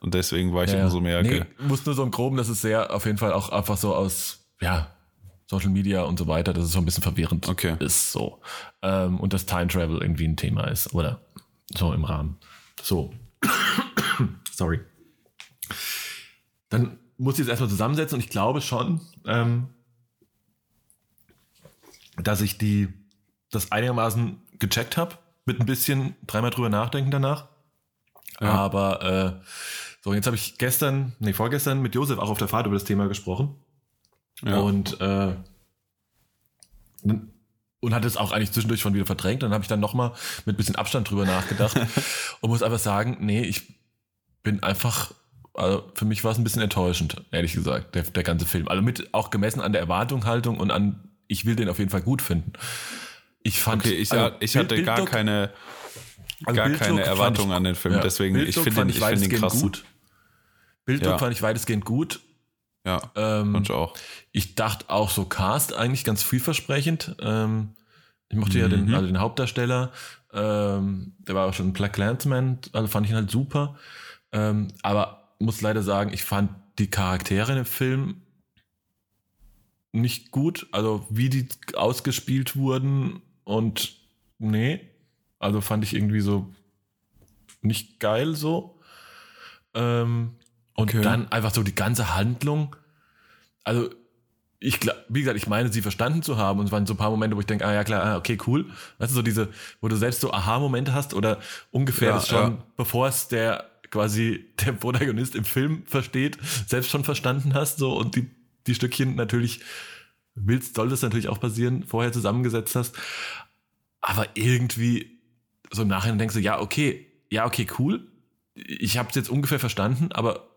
Und deswegen war ich ja, umso mehr. Nee, muss nur so im Groben, das ist sehr auf jeden Fall auch einfach so aus, ja, Social Media und so weiter, dass es so ein bisschen verwirrend okay. ist. So. Ähm, und dass Time Travel irgendwie ein Thema ist. Oder so im Rahmen. So. Sorry. Dann muss ich jetzt erstmal zusammensetzen und ich glaube schon, ähm, dass ich die das einigermaßen gecheckt habe, mit ein bisschen dreimal drüber nachdenken danach. Ja. Aber äh, so, jetzt habe ich gestern, nee, vorgestern mit Josef auch auf der Fahrt über das Thema gesprochen. Ja. Und, äh, und hat es auch eigentlich zwischendurch schon wieder verdrängt. Dann habe ich dann nochmal mit bisschen Abstand drüber nachgedacht und muss einfach sagen, nee, ich bin einfach, also für mich war es ein bisschen enttäuschend, ehrlich gesagt, der, der ganze Film. Also mit auch gemessen an der Erwartungshaltung und an, ich will den auf jeden Fall gut finden. Ich fand, okay, ich, also, ich hatte Bild, gar keine, also gar keine Erwartung an den Film. Ja, deswegen, ich finde ich, ich find ihn krass. Gut. Bilddruck ja. fand ich weitestgehend gut. Ja, ähm, ich auch. Ich dachte auch so Cast eigentlich ganz vielversprechend. Ähm, ich mochte mhm. ja den, mhm. also den Hauptdarsteller. Ähm, der war auch schon Black Landsman, also fand ich ihn halt super. Ähm, aber muss leider sagen, ich fand die Charaktere dem Film nicht gut. Also wie die ausgespielt wurden und nee, also fand ich irgendwie so nicht geil so. Ähm, und okay. dann einfach so die ganze Handlung. Also, ich wie gesagt, ich meine, sie verstanden zu haben. Und es waren so ein paar Momente, wo ich denke, ah ja klar, ah, okay, cool. Weißt du, so diese, wo du selbst so Aha-Momente hast oder ungefähr ja, das schon, ja. bevor es der quasi der Protagonist im Film versteht, selbst schon verstanden hast, so und die, die Stückchen natürlich willst, soll das natürlich auch passieren, vorher zusammengesetzt hast. Aber irgendwie so im Nachhinein denkst du, ja, okay, ja, okay, cool. Ich habe es jetzt ungefähr verstanden, aber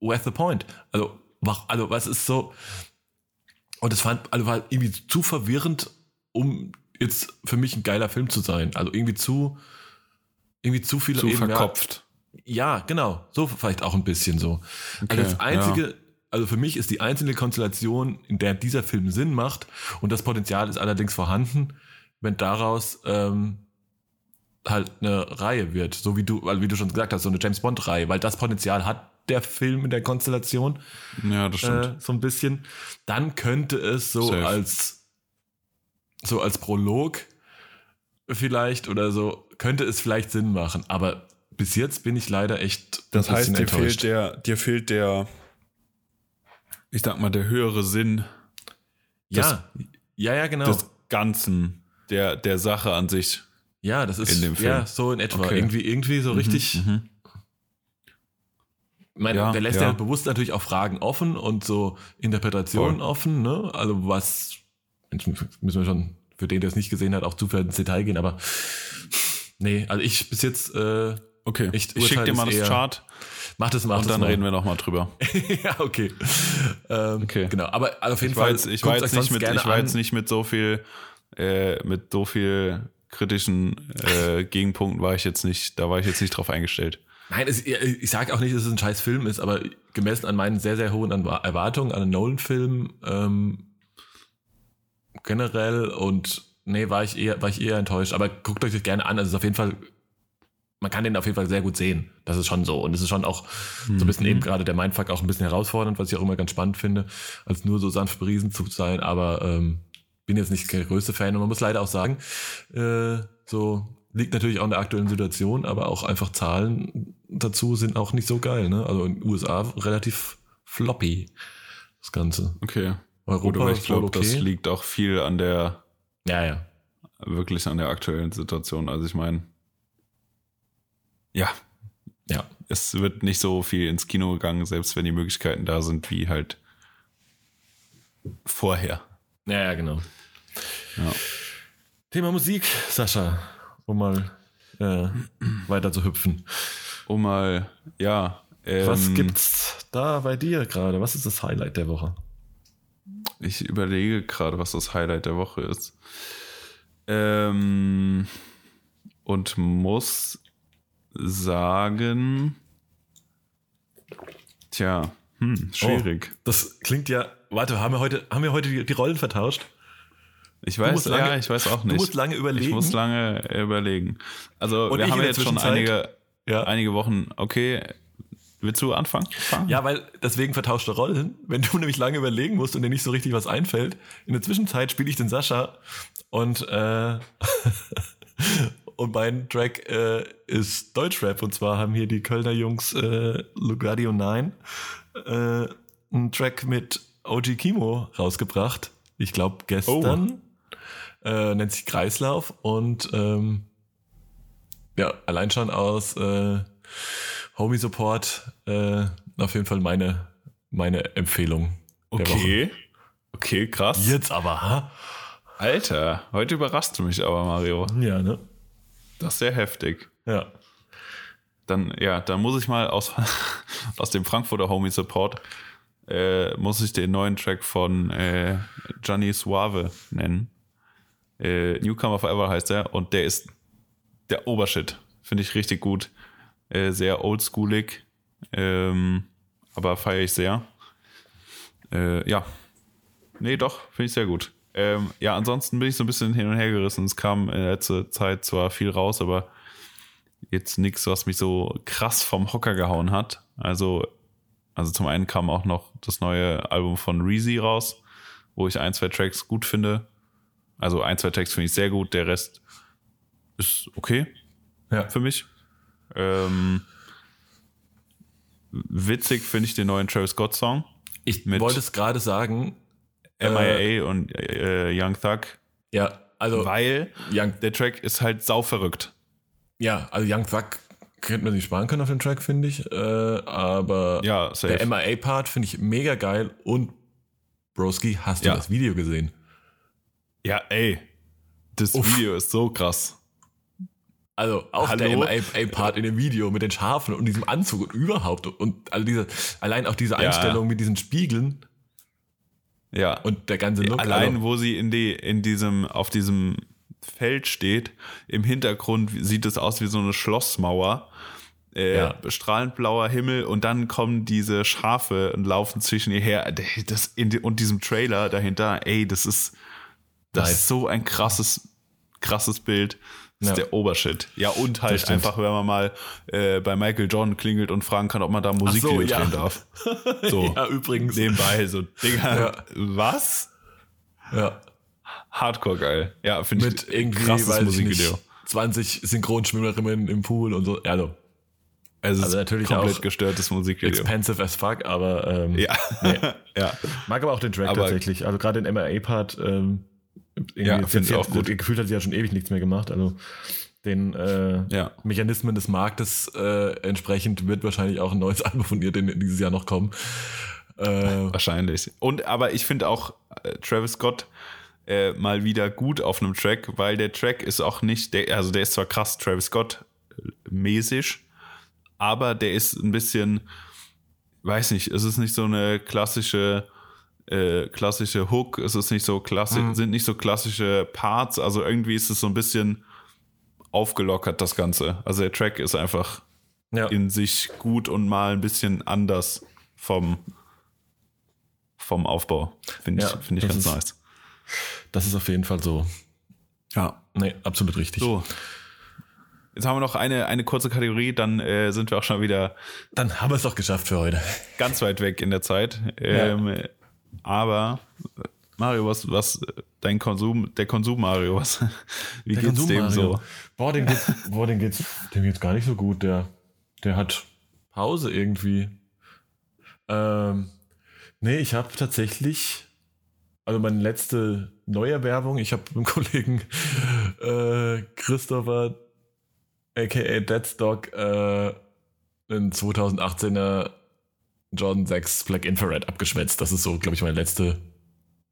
where's the point? Also, also was ist so. Und es fand, also war irgendwie zu verwirrend, um jetzt für mich ein geiler Film zu sein. Also irgendwie zu, irgendwie zu viel. Zu eben, verkopft. Ja, genau. So vielleicht auch ein bisschen so. Okay, also das einzige, ja. also für mich ist die einzelne Konstellation, in der dieser Film Sinn macht, und das Potenzial ist allerdings vorhanden, wenn daraus ähm, halt eine Reihe wird, so wie du, also wie du schon gesagt hast, so eine James Bond Reihe, weil das Potenzial hat der Film in der Konstellation. Ja, das stimmt. Äh, so ein bisschen. Dann könnte es so Safe. als so als Prolog vielleicht oder so könnte es vielleicht Sinn machen, aber bis jetzt bin ich leider echt Das heißt, dir fehlt der dir fehlt der ich sag mal der höhere Sinn ja, ja, ja, genau. Des Ganzen, der, der Sache an sich. Ja, das ist in dem Film. ja so in etwa. Okay. Irgendwie, irgendwie so mhm, richtig, mhm. Meine, ja, der lässt ja. ja. bewusst natürlich auch Fragen offen und so Interpretationen Voll. offen, ne? Also was, müssen wir schon, für den, der es nicht gesehen hat, auch zu viel ins Detail gehen, aber nee, also ich bis jetzt äh, Okay, ich, ich schicke dir mal das Chart. Mach das mal. Und dann mal. reden wir nochmal drüber. ja, okay. Ähm, okay. Genau, aber auf jeden ich Fall. Jetzt, ich war, jetzt nicht, mit, ich war jetzt nicht mit so viel, äh, mit so viel kritischen äh, Gegenpunkten war ich jetzt nicht, da war ich jetzt nicht drauf eingestellt. Nein, es, ich sage auch nicht, dass es ein scheiß Film ist, aber gemessen an meinen sehr, sehr hohen Erwartungen an einen Nolan-Film ähm, generell und nee, war ich eher, war ich eher enttäuscht. Aber guckt euch das gerne an. Also es ist auf jeden Fall, man kann den auf jeden Fall sehr gut sehen. Das ist schon so. Und es ist schon auch mhm. so ein bisschen mhm. eben gerade der Mindfuck auch ein bisschen herausfordernd, was ich auch immer ganz spannend finde, als nur so sanft beriesen zu sein. Aber ähm, bin jetzt nicht der größte Fan und man muss leider auch sagen, äh, so liegt natürlich auch in der aktuellen Situation, aber auch einfach Zahlen dazu sind auch nicht so geil. Ne? Also in den USA relativ floppy das Ganze. Okay. Europa Gut, ich glaube, okay. das liegt auch viel an der ja, ja. Wirklich an der aktuellen Situation. Also ich meine, ja. Ja. Es wird nicht so viel ins Kino gegangen, selbst wenn die Möglichkeiten da sind, wie halt vorher. Ja, ja, genau. Ja. Thema Musik, Sascha, um mal äh, weiter zu hüpfen. Um mal, ja. Ähm, Was gibt's da bei dir gerade? Was ist das Highlight der Woche? Ich überlege gerade, was das Highlight der Woche ist. Ähm, und muss sagen, tja, hm, schwierig. Oh, das klingt ja. Warte, haben wir heute, haben wir heute die, die Rollen vertauscht? Ich weiß, lange, ja, ich weiß auch nicht. Du musst lange überlegen. Ich muss lange überlegen. Also, und wir haben jetzt schon einige, ja. einige Wochen, okay, Willst du anfangen? Fangen? Ja, weil deswegen vertauschte Rollen. Wenn du nämlich lange überlegen musst und dir nicht so richtig was einfällt, in der Zwischenzeit spiele ich den Sascha und äh, und mein Track äh, ist Deutschrap und zwar haben hier die Kölner Jungs äh, Lugardio 9 äh, einen Track mit OG Kimo rausgebracht. Ich glaube gestern. Oh. Äh, nennt sich Kreislauf und ähm, ja, allein schon aus äh, Homie Support, äh, auf jeden Fall meine, meine Empfehlung. Okay. Okay, krass. Jetzt aber, ha? Alter, heute überrascht du mich aber, Mario. Ja, ne? Das ist sehr heftig. Ja. Dann, ja, dann muss ich mal aus, aus dem Frankfurter Homie Support, äh, muss ich den neuen Track von äh, Gianni Suave nennen. Äh, Newcomer Forever heißt er und der ist der Obershit. Finde ich richtig gut. Äh, sehr oldschoolig, ähm, aber feiere ich sehr. Äh, ja. Nee, doch, finde ich sehr gut. Ähm, ja, ansonsten bin ich so ein bisschen hin und her gerissen. Es kam in letzter Zeit zwar viel raus, aber jetzt nichts, was mich so krass vom Hocker gehauen hat. Also, also zum einen kam auch noch das neue Album von Reezy raus, wo ich ein, zwei Tracks gut finde. Also ein, zwei Tracks finde ich sehr gut, der Rest ist okay ja. für mich. Ähm, witzig finde ich den neuen Travis Scott Song. Ich wollte es gerade sagen. MIA äh, und äh, Young Thug. Ja, also. Weil Young, der Track ist halt sauverrückt. Ja, also Young Thug könnte man sich sparen können auf dem Track, finde ich. Äh, aber ja, der MIA-Part finde ich mega geil. Und Broski, hast du ja. das Video gesehen? Ja, ey. Das Uff. Video ist so krass. Also auch Hallo? der MIA-Part in dem Video mit den Schafen und diesem Anzug und überhaupt und also diese, allein auch diese Einstellung ja. mit diesen Spiegeln. Ja. Und der ganze Look. Allein, also. wo sie in die, in diesem, auf diesem Feld steht, im Hintergrund sieht es aus wie so eine Schlossmauer. Äh, ja. strahlend blauer Himmel und dann kommen diese Schafe und laufen zwischen ihr her. Das in, und diesem Trailer dahinter, ey, das ist, das ist so ein krasses, krasses Bild. Das ja. ist der Obershit. Ja, und halt einfach, wenn man mal äh, bei Michael John klingelt und fragen kann, ob man da Musik so, ja. drehen darf. So. ja, übrigens. Nebenbei, so, Digga, ja. was? Ja. Hardcore geil. Ja, finde ich. Mit irgendwie, krasses Musikvideo. Nicht, 20 Synchronschwimmerinnen im Pool und so. Ja, so. Also, also natürlich komplett auch gestörtes Musikvideo. Expensive as fuck, aber ähm, ja. Nee. ja. Mag aber auch den Track aber tatsächlich. Also gerade den MRA-Part ähm, ja, finde ich auch gut. Gefühlt hat sie ja schon ewig nichts mehr gemacht. Also den äh, ja. Mechanismen des Marktes äh, entsprechend wird wahrscheinlich auch ein neues Album von ihr dieses Jahr noch kommen. Äh, wahrscheinlich. Und aber ich finde auch äh, Travis Scott äh, mal wieder gut auf einem Track, weil der Track ist auch nicht, der, also der ist zwar krass Travis Scott mäßig, aber der ist ein bisschen, weiß nicht, es ist nicht so eine klassische äh, klassische Hook, es ist nicht so klassisch, mhm. sind nicht so klassische Parts, also irgendwie ist es so ein bisschen aufgelockert, das Ganze. Also der Track ist einfach ja. in sich gut und mal ein bisschen anders vom, vom Aufbau. Finde ich, ja, find ich ganz ist, nice. Das ist auf jeden Fall so. Ja. Nee, absolut richtig. So. Jetzt haben wir noch eine, eine kurze Kategorie, dann äh, sind wir auch schon wieder. Dann haben wir es doch geschafft für heute. Ganz weit weg in der Zeit. Ähm, ja. Aber Mario, was, was, dein Konsum, der Konsum Mario, was, wie der geht's Konsum dem Mario. so? Boah, dem geht's, boah, dem geht's, dem geht's gar nicht so gut. Der, der hat Pause irgendwie. Ähm, nee, ich habe tatsächlich, also meine letzte Neuerwerbung, ich habe mit dem Kollegen äh, Christopher, aka Deadstock, äh, einen 2018er Jordan 6 Black Infrared abgeschwätzt. Das ist so, glaube ich, meine letzte.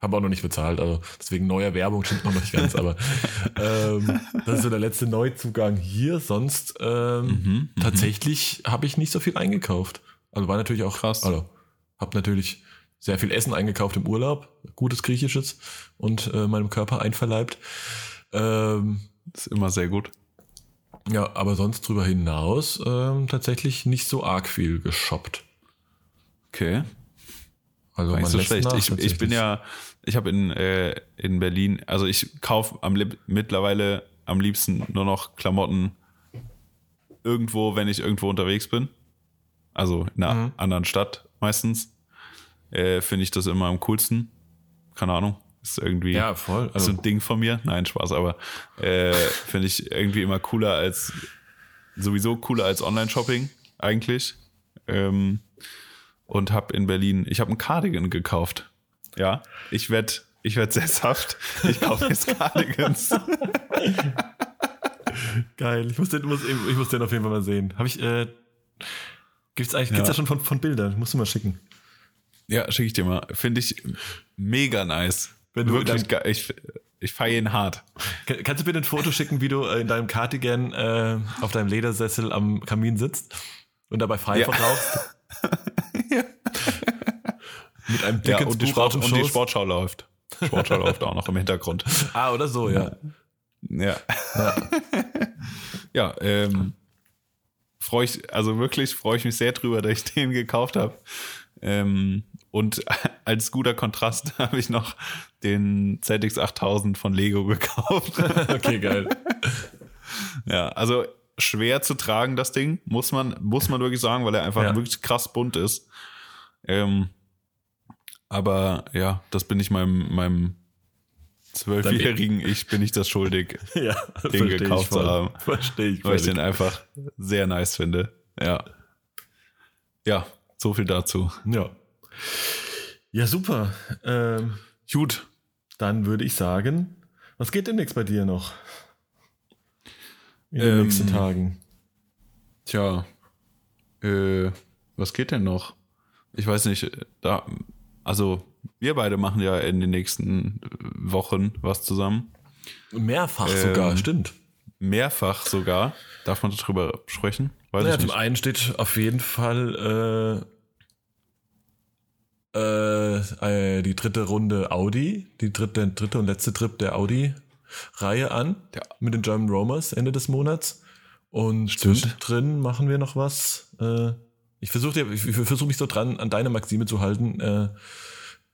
Haben auch noch nicht bezahlt, also deswegen neuer Werbung stimmt noch nicht ganz, aber ähm, das ist so der letzte Neuzugang hier. Sonst ähm, mhm, mhm. tatsächlich habe ich nicht so viel eingekauft. Also war natürlich auch krass. Also habe natürlich sehr viel Essen eingekauft im Urlaub, gutes Griechisches und äh, meinem Körper einverleibt. Ähm, ist immer sehr gut. Ja, aber sonst drüber hinaus ähm, tatsächlich nicht so arg viel geshoppt. Okay. Also nicht so schlecht. Ich, ich bin ja, ich habe in, äh, in Berlin, also ich kaufe am mittlerweile am liebsten nur noch Klamotten irgendwo, wenn ich irgendwo unterwegs bin. Also in einer mhm. anderen Stadt meistens. Äh, Finde ich das immer am coolsten. Keine Ahnung. Ist irgendwie ja, voll. Also, so ein Ding von mir. Nein, Spaß, aber äh, finde ich irgendwie immer cooler als sowieso cooler als Online-Shopping, eigentlich. Ähm, und habe in Berlin, ich habe ein Cardigan gekauft. Ja, ich werde ich werd sesshaft. Ich kaufe jetzt Cardigans. Geil. Ich muss, den, muss, ich muss den auf jeden Fall mal sehen. Habe ich, äh, gibt's eigentlich, ja. gibt's ja schon von, von Bildern? Musst du mal schicken. Ja, schicke ich dir mal. Finde ich mega nice. Wenn du Wirklich, dann, ich, ich feiere ihn hart. Kannst du bitte ein Foto schicken, wie du in deinem Cardigan äh, auf deinem Ledersessel am Kamin sitzt und dabei Pfeife ja. rauchst? Mit einem dicken ja, und, die Sport, und die Sportschau läuft. Sportschau läuft auch noch im Hintergrund. Ah, oder so, ja. Ja. Ja, ja ähm, freue ich, also wirklich freue ich mich sehr drüber, dass ich den gekauft habe. Ähm, und als guter Kontrast habe ich noch den ZX8000 von Lego gekauft. okay, geil. Ja, also schwer zu tragen, das Ding, muss man, muss man wirklich sagen, weil er einfach ja. wirklich krass bunt ist. Ähm, aber ja, das bin ich meinem, meinem zwölfjährigen Ich bin ich das schuldig, ja, den gekauft zu haben. Verstehe ich. Weil ich den einfach sehr nice finde. Ja. Ja, so viel dazu. Ja. Ja, super. Ähm, Gut. Dann würde ich sagen, was geht denn nichts bei dir noch? In den ähm, nächsten Tagen. Tja. Äh, was geht denn noch? Ich weiß nicht, da also wir beide machen ja in den nächsten Wochen was zusammen. Mehrfach ähm, sogar, stimmt. Mehrfach sogar. Darf man darüber sprechen? Weiß naja, zum einen steht auf jeden Fall äh, äh, die dritte Runde Audi, die dritte, dritte und letzte Trip der Audi-Reihe an ja. mit den German Romers Ende des Monats. Und Stimmt. zwischendrin machen wir noch was. Äh, ich versuche ich versuch mich so dran, an deine Maxime zu halten, äh,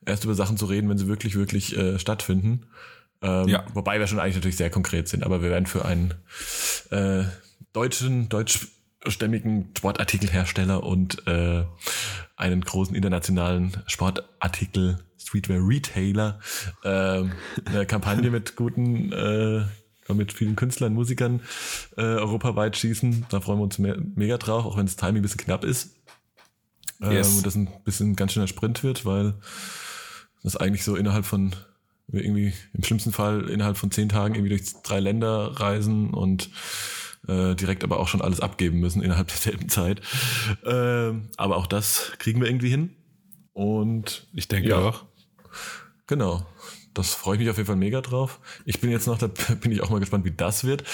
erst über Sachen zu reden, wenn sie wirklich, wirklich äh, stattfinden. Ähm, ja. Wobei wir schon eigentlich natürlich sehr konkret sind, aber wir werden für einen äh, deutschen, deutschstämmigen Sportartikelhersteller und äh, einen großen internationalen Sportartikel Streetwear Retailer äh, eine Kampagne mit guten äh, mit vielen Künstlern, Musikern äh, europaweit schießen. Da freuen wir uns me mega drauf, auch wenn das Timing ein bisschen knapp ist. Yes. Ähm, das ein bisschen ganz schöner Sprint wird, weil das eigentlich so innerhalb von irgendwie im schlimmsten Fall innerhalb von zehn Tagen irgendwie durch drei Länder reisen und äh, direkt aber auch schon alles abgeben müssen innerhalb derselben Zeit. Ähm, aber auch das kriegen wir irgendwie hin. Und ich denke ja, auch. Genau. das freue ich mich auf jeden Fall mega drauf. Ich bin jetzt noch, da bin ich auch mal gespannt, wie das wird.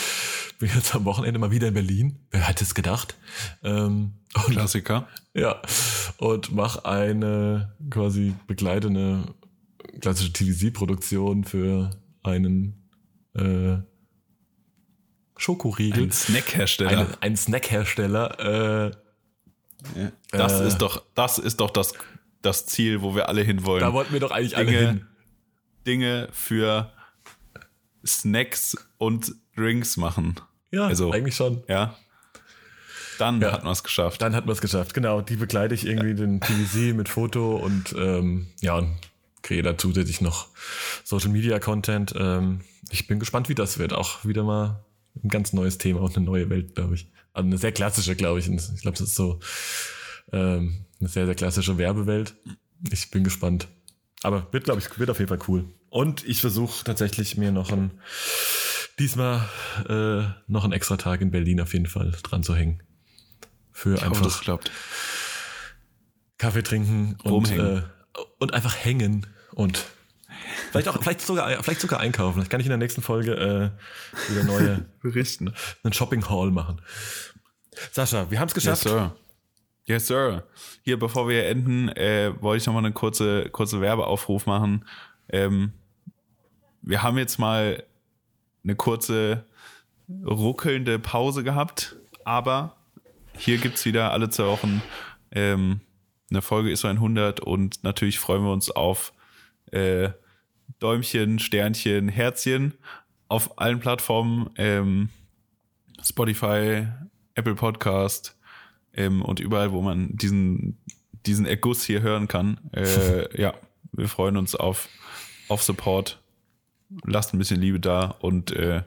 Bin jetzt am Wochenende mal wieder in Berlin. Wer hätte es gedacht? Ähm, und, Klassiker. Ja. Und mach eine quasi begleitende klassische TVC-Produktion für einen äh, Schokoriegel. Ein Snackhersteller. Ein, ein Snackhersteller. Äh, ja. Das äh, ist doch, das ist doch das, das Ziel, wo wir alle hinwollen. Da wollten wir doch eigentlich Dinge, alle hin. Dinge für Snacks und Drinks machen. Ja, also, eigentlich schon. Ja. Dann ja, hat man es geschafft. Dann hat man es geschafft, genau. Die begleite ich irgendwie ja. den TVC mit Foto und ähm, ja, und kreiere da zusätzlich noch Social Media Content. Ähm, ich bin gespannt, wie das wird. Auch wieder mal ein ganz neues Thema und eine neue Welt, glaube ich. Also eine sehr klassische, glaube ich. Ich glaube, das ist so ähm, eine sehr, sehr klassische Werbewelt. Ich bin gespannt. Aber wird, glaube ich, wird auf jeden Fall cool. Und ich versuche tatsächlich mir noch ein, diesmal äh, noch einen extra Tag in Berlin auf jeden Fall dran zu hängen. Für ich einfach hoffe, klappt. Kaffee trinken und, äh, und einfach hängen und vielleicht auch vielleicht sogar vielleicht sogar einkaufen. Vielleicht kann ich in der nächsten Folge äh, wieder neue berichten, einen Shopping Hall machen. Sascha, wir haben es geschafft. Yes, sir. Yes, sir. Hier, bevor wir enden, äh, wollte ich noch mal eine kurze, kurze Werbeaufruf machen. Ähm, wir haben jetzt mal eine kurze ruckelnde Pause gehabt, aber hier gibt es wieder alle zwei Wochen ähm, eine Folge ist so 100 und natürlich freuen wir uns auf äh, Däumchen, Sternchen, Herzchen auf allen Plattformen, ähm, Spotify, Apple Podcast, ähm, und überall, wo man diesen, diesen Erguss hier hören kann. Äh, ja, wir freuen uns auf, auf Support. Lasst ein bisschen Liebe da und äh,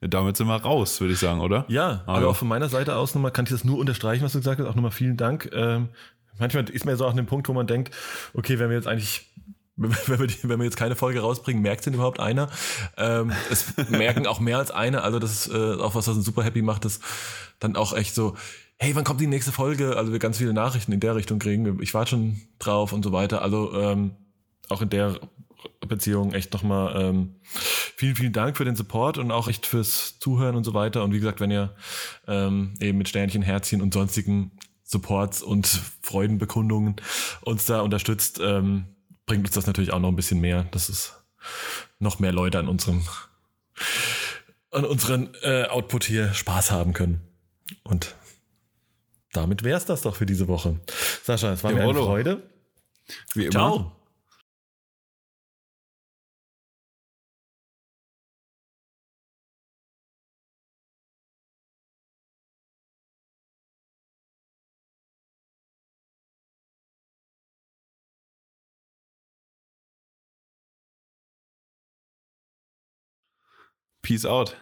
damit sind wir raus, würde ich sagen, oder? Ja, aber also auch von meiner Seite aus nochmal kann ich das nur unterstreichen, was du gesagt hast. Auch nochmal vielen Dank. Ähm, manchmal ist man ja so an dem Punkt, wo man denkt, okay, wenn wir jetzt eigentlich wenn wir, die, wenn wir jetzt keine Folge rausbringen, merkt denn überhaupt einer? Ähm, es merken auch mehr als eine. Also das ist äh, auch was, was uns super happy macht, dass dann auch echt so, hey, wann kommt die nächste Folge? Also wir ganz viele Nachrichten in der Richtung kriegen. Ich warte schon drauf und so weiter. Also ähm, auch in der Beziehung echt nochmal ähm, vielen, vielen Dank für den Support und auch echt fürs Zuhören und so weiter. Und wie gesagt, wenn ihr ähm, eben mit Sternchen, Herzchen und sonstigen Supports und Freudenbekundungen uns da unterstützt, ähm, bringt uns das natürlich auch noch ein bisschen mehr, dass es noch mehr Leute an unserem an unseren äh, Output hier Spaß haben können. Und damit wäre es das doch für diese Woche. Sascha, es war ja, mir eine Freude. Wie immer. Peace out.